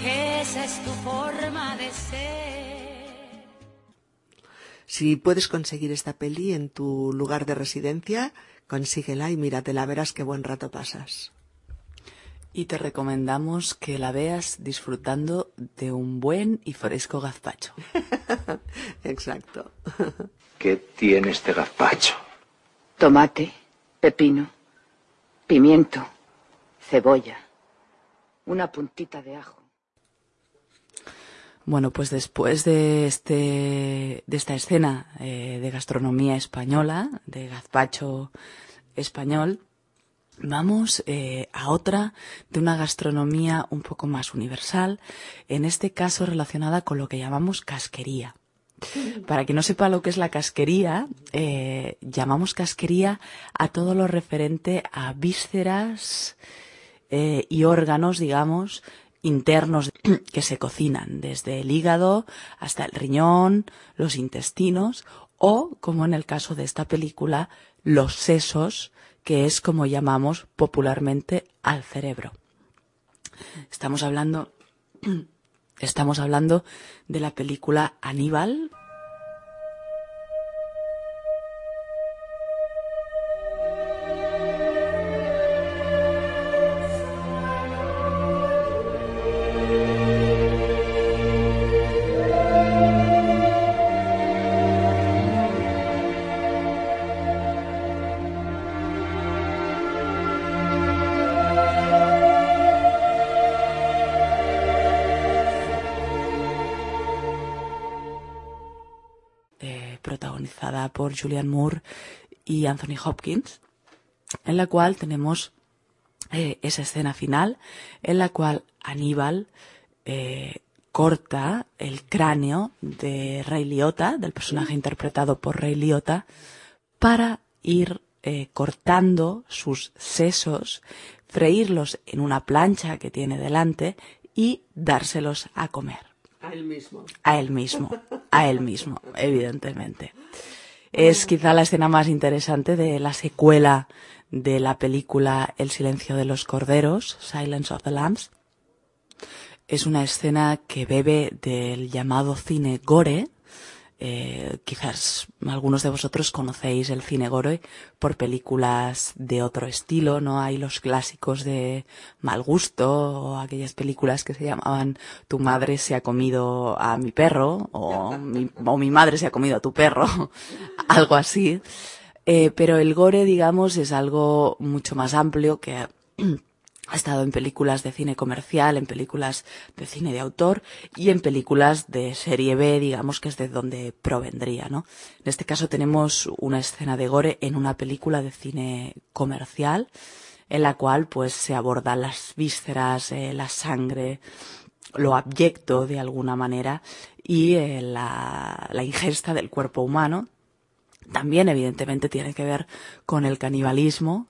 que esa es tu forma de ser. Si puedes conseguir esta peli en tu lugar de residencia, consíguela y míratela, verás qué buen rato pasas. Y te recomendamos que la veas disfrutando de un buen y fresco gazpacho. (laughs) Exacto. ¿Qué tiene este gazpacho? Tomate, pepino, pimiento, cebolla, una puntita de ajo. Bueno, pues después de este, de esta escena eh, de gastronomía española, de gazpacho español, Vamos eh, a otra de una gastronomía un poco más universal, en este caso relacionada con lo que llamamos casquería. Para quien no sepa lo que es la casquería, eh, llamamos casquería a todo lo referente a vísceras eh, y órganos, digamos, internos que se cocinan, desde el hígado hasta el riñón, los intestinos o, como en el caso de esta película, los sesos que es como llamamos popularmente al cerebro. Estamos hablando, (clears throat) estamos hablando de la película Aníbal, Julian Moore y Anthony Hopkins, en la cual tenemos eh, esa escena final en la cual Aníbal eh, corta el cráneo de Ray Liotta, del personaje interpretado por Ray Liotta, para ir eh, cortando sus sesos, freírlos en una plancha que tiene delante y dárselos a comer. A él mismo. A él mismo, a él mismo, evidentemente. Es quizá la escena más interesante de la secuela de la película El silencio de los corderos, Silence of the Lambs. Es una escena que bebe del llamado cine gore, eh, quizás algunos de vosotros conocéis el cine gore por películas de otro estilo, ¿no? Hay los clásicos de mal gusto o aquellas películas que se llamaban Tu madre se ha comido a mi perro o mi, o mi madre se ha comido a tu perro, (laughs) algo así. Eh, pero el gore, digamos, es algo mucho más amplio que ha estado en películas de cine comercial, en películas de cine de autor y en películas de serie B, digamos que es de donde provendría, ¿no? En este caso tenemos una escena de gore en una película de cine comercial en la cual pues se abordan las vísceras, eh, la sangre, lo abyecto de alguna manera y eh, la, la ingesta del cuerpo humano. También evidentemente tiene que ver con el canibalismo,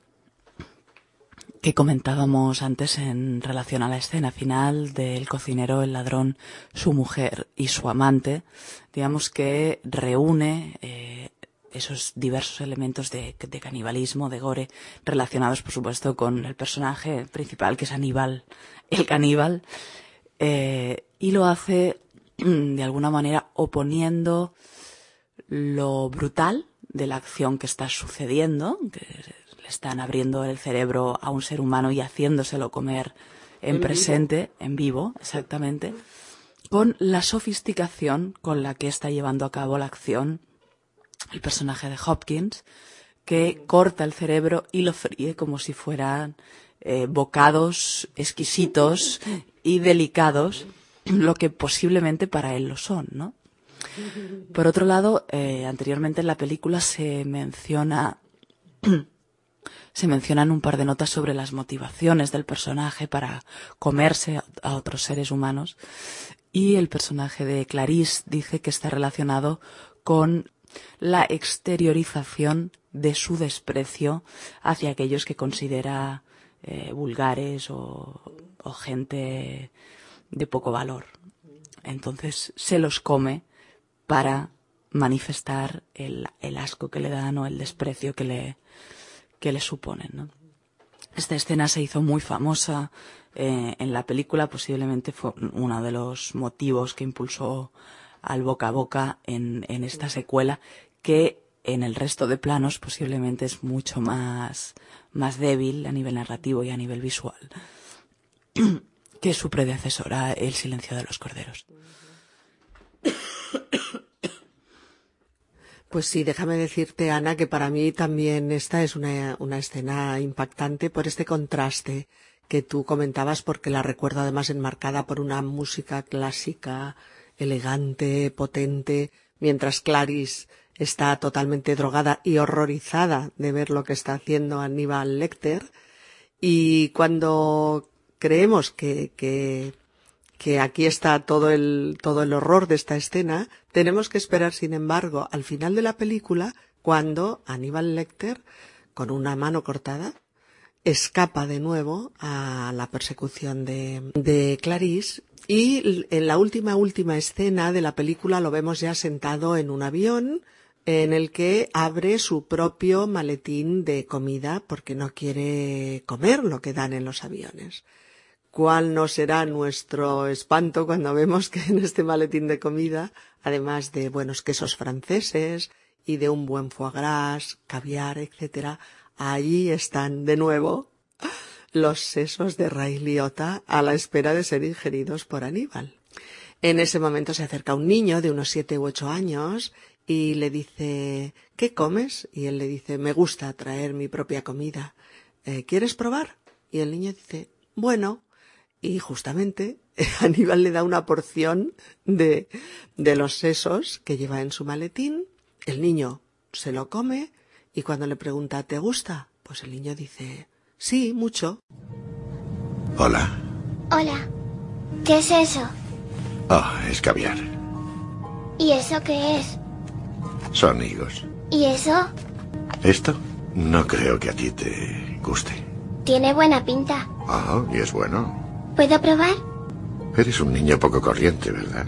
que comentábamos antes en relación a la escena final del cocinero, el ladrón, su mujer y su amante, digamos que reúne eh, esos diversos elementos de, canibalismo, de gore, relacionados por supuesto con el personaje principal que es Aníbal, el caníbal, eh, y lo hace de alguna manera oponiendo lo brutal de la acción que está sucediendo, están abriendo el cerebro a un ser humano y haciéndoselo comer en, ¿En presente, vivo? en vivo, exactamente, con la sofisticación con la que está llevando a cabo la acción el personaje de Hopkins, que corta el cerebro y lo fríe como si fueran eh, bocados exquisitos y delicados, lo que posiblemente para él lo son, ¿no? Por otro lado, eh, anteriormente en la película se menciona (clears throat) se mencionan un par de notas sobre las motivaciones del personaje para comerse a otros seres humanos y el personaje de Clarice dice que está relacionado con la exteriorización de su desprecio hacia aquellos que considera eh, vulgares o, gente de poco valor. Entonces se los come para manifestar el, el, asco que le dan o el desprecio que le, que le suponen. ¿no? Esta escena se hizo muy famosa eh, en la película, posiblemente fue uno de los motivos que impulsó al boca a boca en, en esta secuela, que en el resto de planos posiblemente es mucho más, más débil a nivel narrativo y a nivel visual (clears throat) que su predecesora El silencio de los corderos. Pues sí, déjame decirte, Ana, que para mí también esta es una, una escena impactante por este contraste que tú comentabas, porque la recuerdo además enmarcada por una música clásica elegante, potente, mientras Clarice está totalmente drogada y horrorizada de ver lo que está haciendo Aníbal Lecter. Y cuando creemos que, que, que aquí está todo el, todo el horror de esta escena, tenemos que esperar, sin embargo, al final de la película, cuando Aníbal Lecter, con una mano cortada, escapa de nuevo a la persecución de, de Clarice y en la última, última escena de la película lo vemos ya sentado en un avión en el que abre su propio maletín de comida porque no quiere comer lo que dan en los aviones. ¿Cuál no será nuestro espanto cuando vemos que en este maletín de comida, además de buenos quesos franceses y de un buen foie gras, caviar, etcétera, allí están de nuevo los sesos de Ray Liotta a la espera de ser ingeridos por Aníbal. En ese momento se acerca un niño de unos siete u ocho años y le dice ¿Qué comes? Y él le dice Me gusta traer mi propia comida. Eh, ¿Quieres probar? Y el niño dice Bueno. Y justamente (laughs) Aníbal le da una porción de, de los sesos que lleva en su maletín. El niño se lo come y cuando le pregunta ¿Te gusta? Pues el niño dice Sí, mucho. Hola. Hola. ¿Qué es eso? Oh, es caviar. ¿Y eso qué es? Son higos. ¿Y eso? ¿Esto? No creo que a ti te guste. Tiene buena pinta. Ah, y es bueno. ¿Puedo probar? Eres un niño poco corriente, ¿verdad?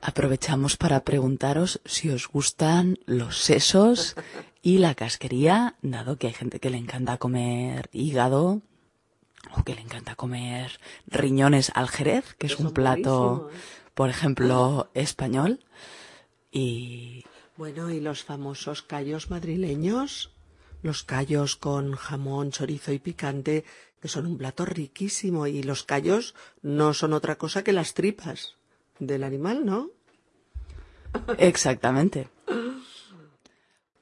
Aprovechamos para preguntaros si os gustan los sesos y la casquería, dado que hay gente que le encanta comer hígado o que le encanta comer riñones al jerez, que es un plato, por ejemplo, español. Y bueno, y los famosos callos madrileños, los callos con jamón, chorizo y picante, que son un plato riquísimo y los callos no son otra cosa que las tripas del animal, ¿no? Exactamente.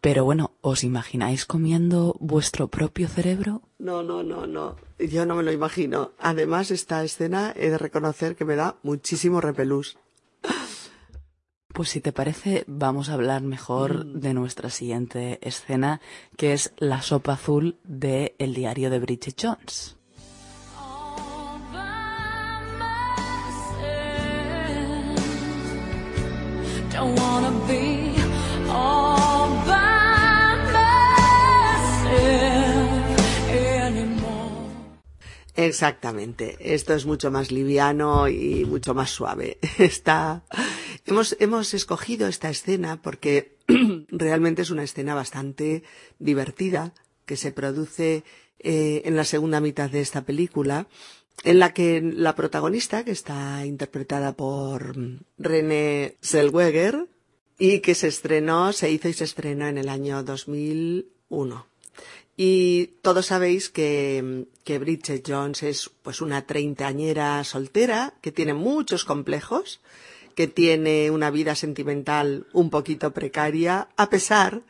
Pero bueno, ¿os imagináis comiendo vuestro propio cerebro? No, no, no, no. Yo no me lo imagino. Además, esta escena he de reconocer que me da muchísimo repelús. Pues si te parece, vamos a hablar mejor mm. de nuestra siguiente escena, que es la sopa azul de El diario de Bridget Jones. Exactamente. Esto es mucho más liviano y mucho más suave. (laughs) Está, hemos, hemos escogido esta escena porque (clears throat) realmente es una escena bastante divertida que se produce eh, en la segunda mitad de esta película en la que la protagonista, que está interpretada por René Zellweger y que se estrenó, se hizo y se estrenó en el año 2001. Y todos sabéis que, que Bridget Jones es pues una treintañera soltera que tiene muchos complejos, que tiene una vida sentimental un poquito precaria, a pesar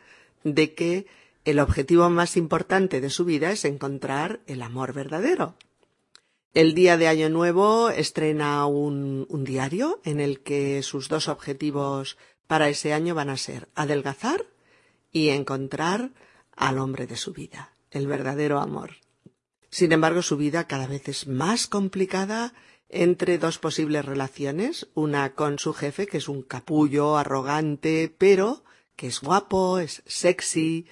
de que el objetivo más importante de su vida es encontrar el amor verdadero. El día de Año Nuevo estrena un, un diario en el que sus dos objetivos para ese año van a ser adelgazar y encontrar al hombre de su vida, el verdadero amor. Sin embargo, su vida cada vez es más complicada entre dos posibles relaciones, una con su jefe, que es un capullo, arrogante, pero que es guapo, es sexy,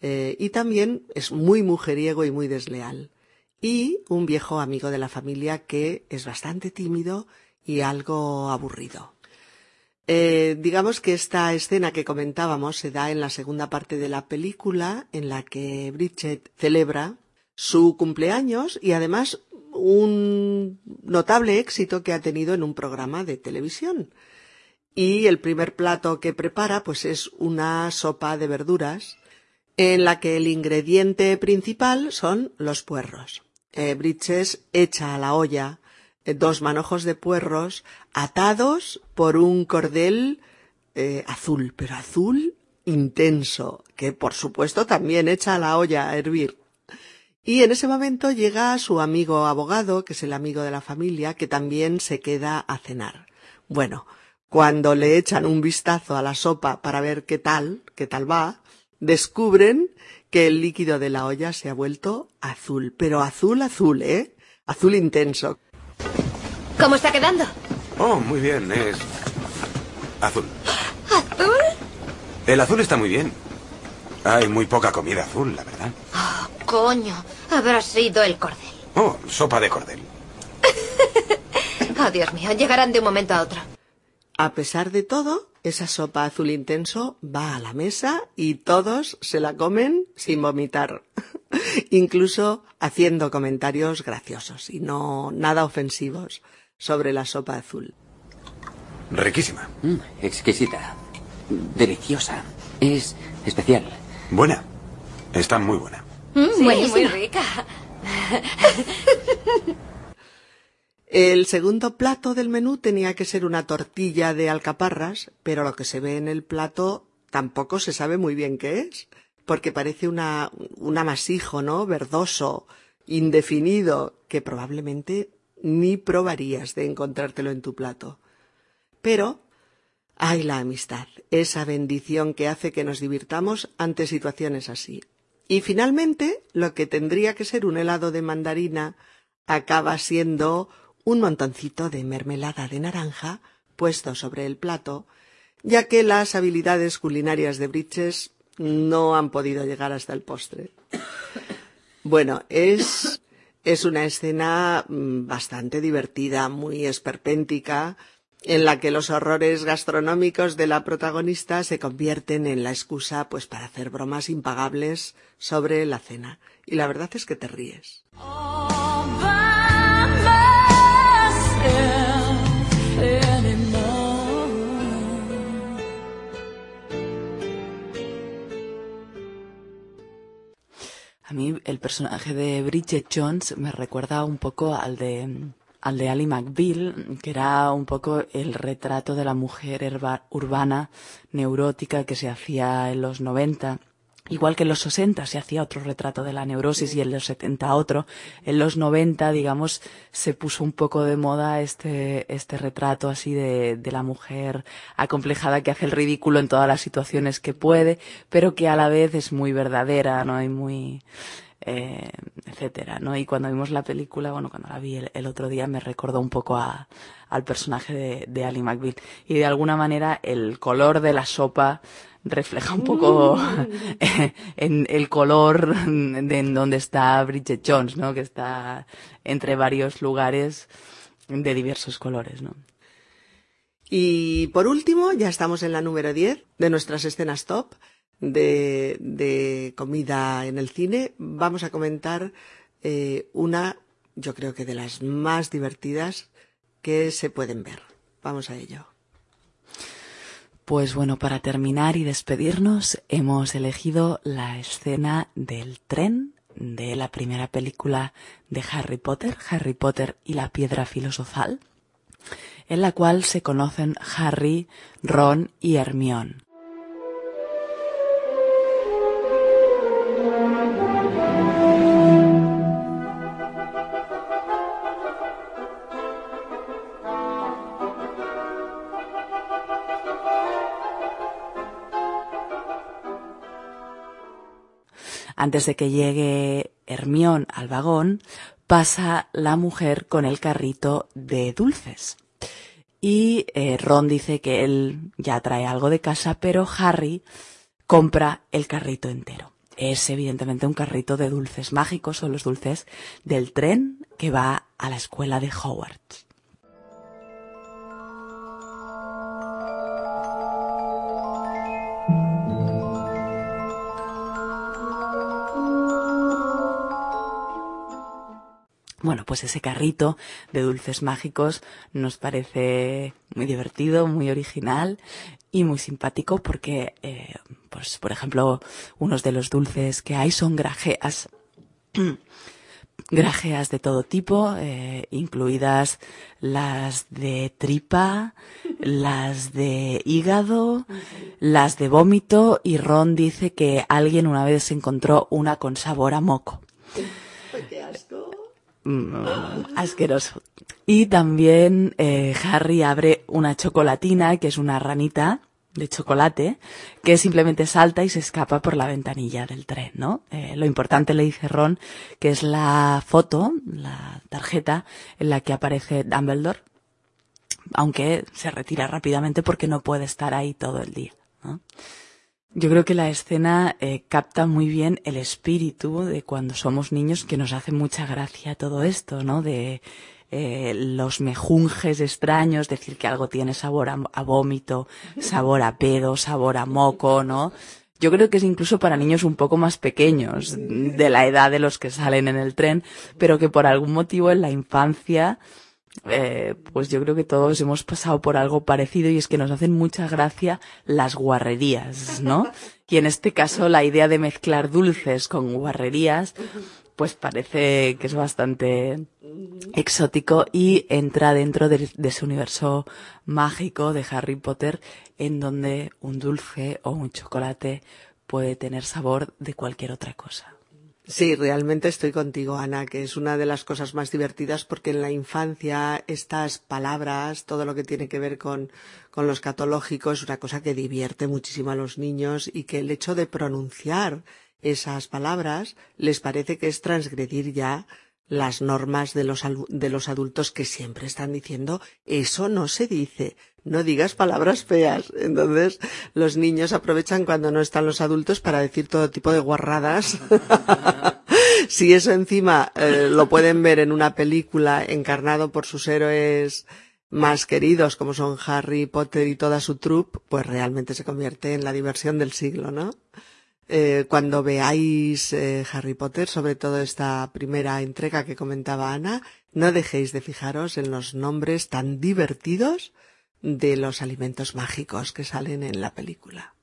eh, y también es muy mujeriego y muy desleal. Y un viejo amigo de la familia que es bastante tímido y algo aburrido. Eh, digamos que esta escena que comentábamos se da en la segunda parte de la película en la que Bridget celebra su cumpleaños y además un notable éxito que ha tenido en un programa de televisión. Y el primer plato que prepara pues es una sopa de verduras en la que el ingrediente principal son los puerros. Eh, Bridget echa a la olla dos manojos de puerros atados por un cordel eh, azul, pero azul intenso, que por supuesto también echa la olla a hervir. Y en ese momento llega su amigo abogado, que es el amigo de la familia, que también se queda a cenar. Bueno, Cuando le echan un vistazo a la sopa para ver qué tal, qué tal va, descubren que el líquido de la olla se ha vuelto azul, pero azul azul, ¿eh? Azul intenso. ¿Cómo está quedando? Oh, muy bien, es azul. ¿Azul? El azul está muy bien. Hay muy poca comida azul, la verdad. Oh, coño, habrá sido el cordel. Oh, sopa de cordel. (laughs) oh, Dios mío, llegarán de un momento a otro. A pesar de todo, esa sopa azul intenso va a la mesa y todos se la comen sin vomitar, (laughs) incluso haciendo comentarios graciosos y no nada ofensivos sobre la sopa azul. Riquísima. Mm, exquisita. Deliciosa. Es especial. Buena. Está muy buena. Mm, sí, muy rica. (laughs) El segundo plato del menú tenía que ser una tortilla de alcaparras, pero lo que se ve en el plato tampoco se sabe muy bien qué es, porque parece una, un amasijo, ¿no? Verdoso, indefinido, que probablemente ni probarías de encontrártelo en tu plato. Pero hay la amistad, esa bendición que hace que nos divirtamos ante situaciones así. Y finalmente, lo que tendría que ser un helado de mandarina acaba siendo un montoncito de mermelada de naranja puesto sobre el plato, ya que las habilidades culinarias de Bridges no han podido llegar hasta el postre. Bueno, es, es una escena mm, bastante divertida, muy esperpéntica, en la que los horrores gastronómicos de la protagonista se convierten en la excusa pues para hacer bromas impagables sobre la cena. Y la verdad es que te ríes. A mí el personaje de Bridget Jones me recuerda un poco al de al de Ali McBeal, que era un poco el retrato de la mujer urbana neurótica que se hacía en los 90. Igual que en los 60 se hacía otro retrato de la neurosis y en los 70 otro. En los 90, digamos, se puso un poco de moda este, este retrato así de, de la mujer acomplejada que hace el ridículo en todas las situaciones que puede, pero que a la vez es muy verdadera, ¿no? Y muy, eh, etcétera, ¿no? Y cuando vimos la película, bueno, cuando la vi el, otro día me recordó un poco a, al personaje de, de Ali McBeal. Y de alguna manera el color de la sopa refleja un poco (laughs) en el color de en donde está Bridget Jones, ¿no? Que está entre varios lugares de diversos colores, ¿no? Y por último, ya estamos en la número 10 de nuestras escenas top de, de comida en el cine. Vamos a comentar eh, una, yo creo que de las más divertidas que se pueden ver. Vamos a ello. Pues bueno, para terminar y despedirnos, hemos elegido la escena del tren de la primera película de Harry Potter, Harry Potter y la piedra filosofal, en la cual se conocen Harry, Ron y Hermione. Antes de que llegue Hermión al vagón, pasa la mujer con el carrito de dulces. Y eh, Ron dice que él ya trae algo de casa, pero Harry compra el carrito entero. Es evidentemente un carrito de dulces mágicos, son los dulces del tren que va a la escuela de Hogwarts. Bueno, pues ese carrito de dulces mágicos nos parece muy divertido, muy original y muy simpático porque, eh, pues, por ejemplo, unos de los dulces que hay son grajeas. (clears throat) grajeas de todo tipo, eh, incluidas las de tripa, las de hígado, las de vómito y Ron dice que alguien una vez encontró una con sabor a moco. Mm, asqueroso. Y también eh, Harry abre una chocolatina, que es una ranita de chocolate, que simplemente salta y se escapa por la ventanilla del tren, ¿no? Eh, lo importante le dice Ron, que es la foto, la tarjeta en la que aparece Dumbledore, aunque se retira rápidamente porque no puede estar ahí todo el día. ¿no? Yo creo que la escena eh, capta muy bien el espíritu de cuando somos niños, que nos hace mucha gracia todo esto, ¿no? De eh, los mejunjes extraños, decir que algo tiene sabor a, a vómito, sabor a pedo, sabor a moco, ¿no? Yo creo que es incluso para niños un poco más pequeños, de la edad de los que salen en el tren, pero que por algún motivo en la infancia eh, pues yo creo que todos hemos pasado por algo parecido y es que nos hacen mucha gracia las guarrerías, ¿no? (laughs) Y en este caso la idea de mezclar dulces con guarrerías, pues parece que es bastante exótico y entra dentro de, de ese universo mágico de Harry Potter en donde un dulce o un chocolate puede tener sabor de cualquier otra cosa. Sí, realmente estoy contigo, Ana, que es una de las cosas más divertidas porque en la infancia estas palabras, todo lo que tiene que ver con, con lo es una cosa que divierte muchísimo a los niños y que el hecho de pronunciar esas palabras les parece que es transgredir ya las normas de los, de los adultos que siempre están diciendo eso no se dice, no digas palabras feas. Entonces, los niños aprovechan cuando no están los adultos para decir todo tipo de guarradas. (laughs) si eso encima eh, lo pueden ver en una película encarnado por sus héroes más queridos, como son Harry Potter y toda su troupe, pues realmente se convierte en la diversión del siglo, ¿no? Eh, cuando veáis eh, Harry Potter, sobre todo esta primera entrega que comentaba Ana, no dejéis de fijaros en los nombres tan divertidos de los alimentos mágicos que salen en la película.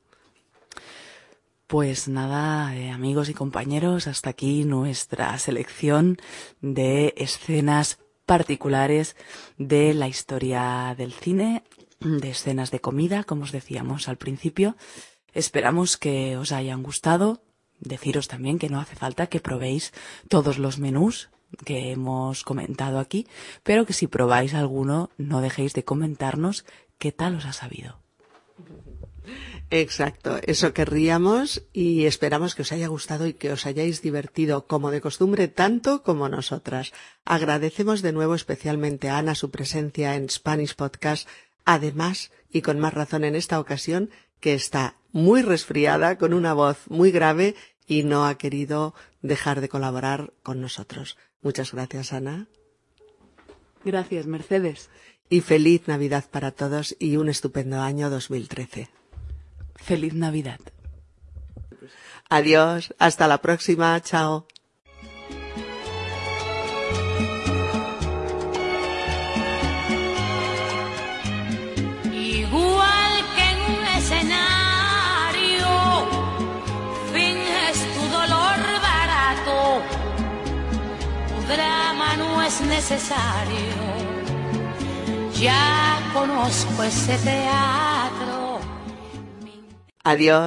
Pues nada, eh, amigos y compañeros, hasta aquí nuestra selección de escenas particulares de la historia del cine, de escenas de comida, como os decíamos al principio. Esperamos que os hayan gustado. Deciros también que no hace falta que probéis todos los menús que hemos comentado aquí, pero que si probáis alguno no dejéis de comentarnos qué tal os ha sabido. Exacto, eso querríamos y esperamos que os haya gustado y que os hayáis divertido como de costumbre tanto como nosotras. Agradecemos de nuevo especialmente a Ana su presencia en Spanish Podcast, además y con más razón en esta ocasión que está muy resfriada, con una voz muy grave y no ha querido dejar de colaborar con nosotros. Muchas gracias, Ana. Gracias, Mercedes. Y feliz Navidad para todos y un estupendo año 2013. Feliz Navidad. Adiós, hasta la próxima, chao. Necesario. Ya conozco ese teatro. Adiós,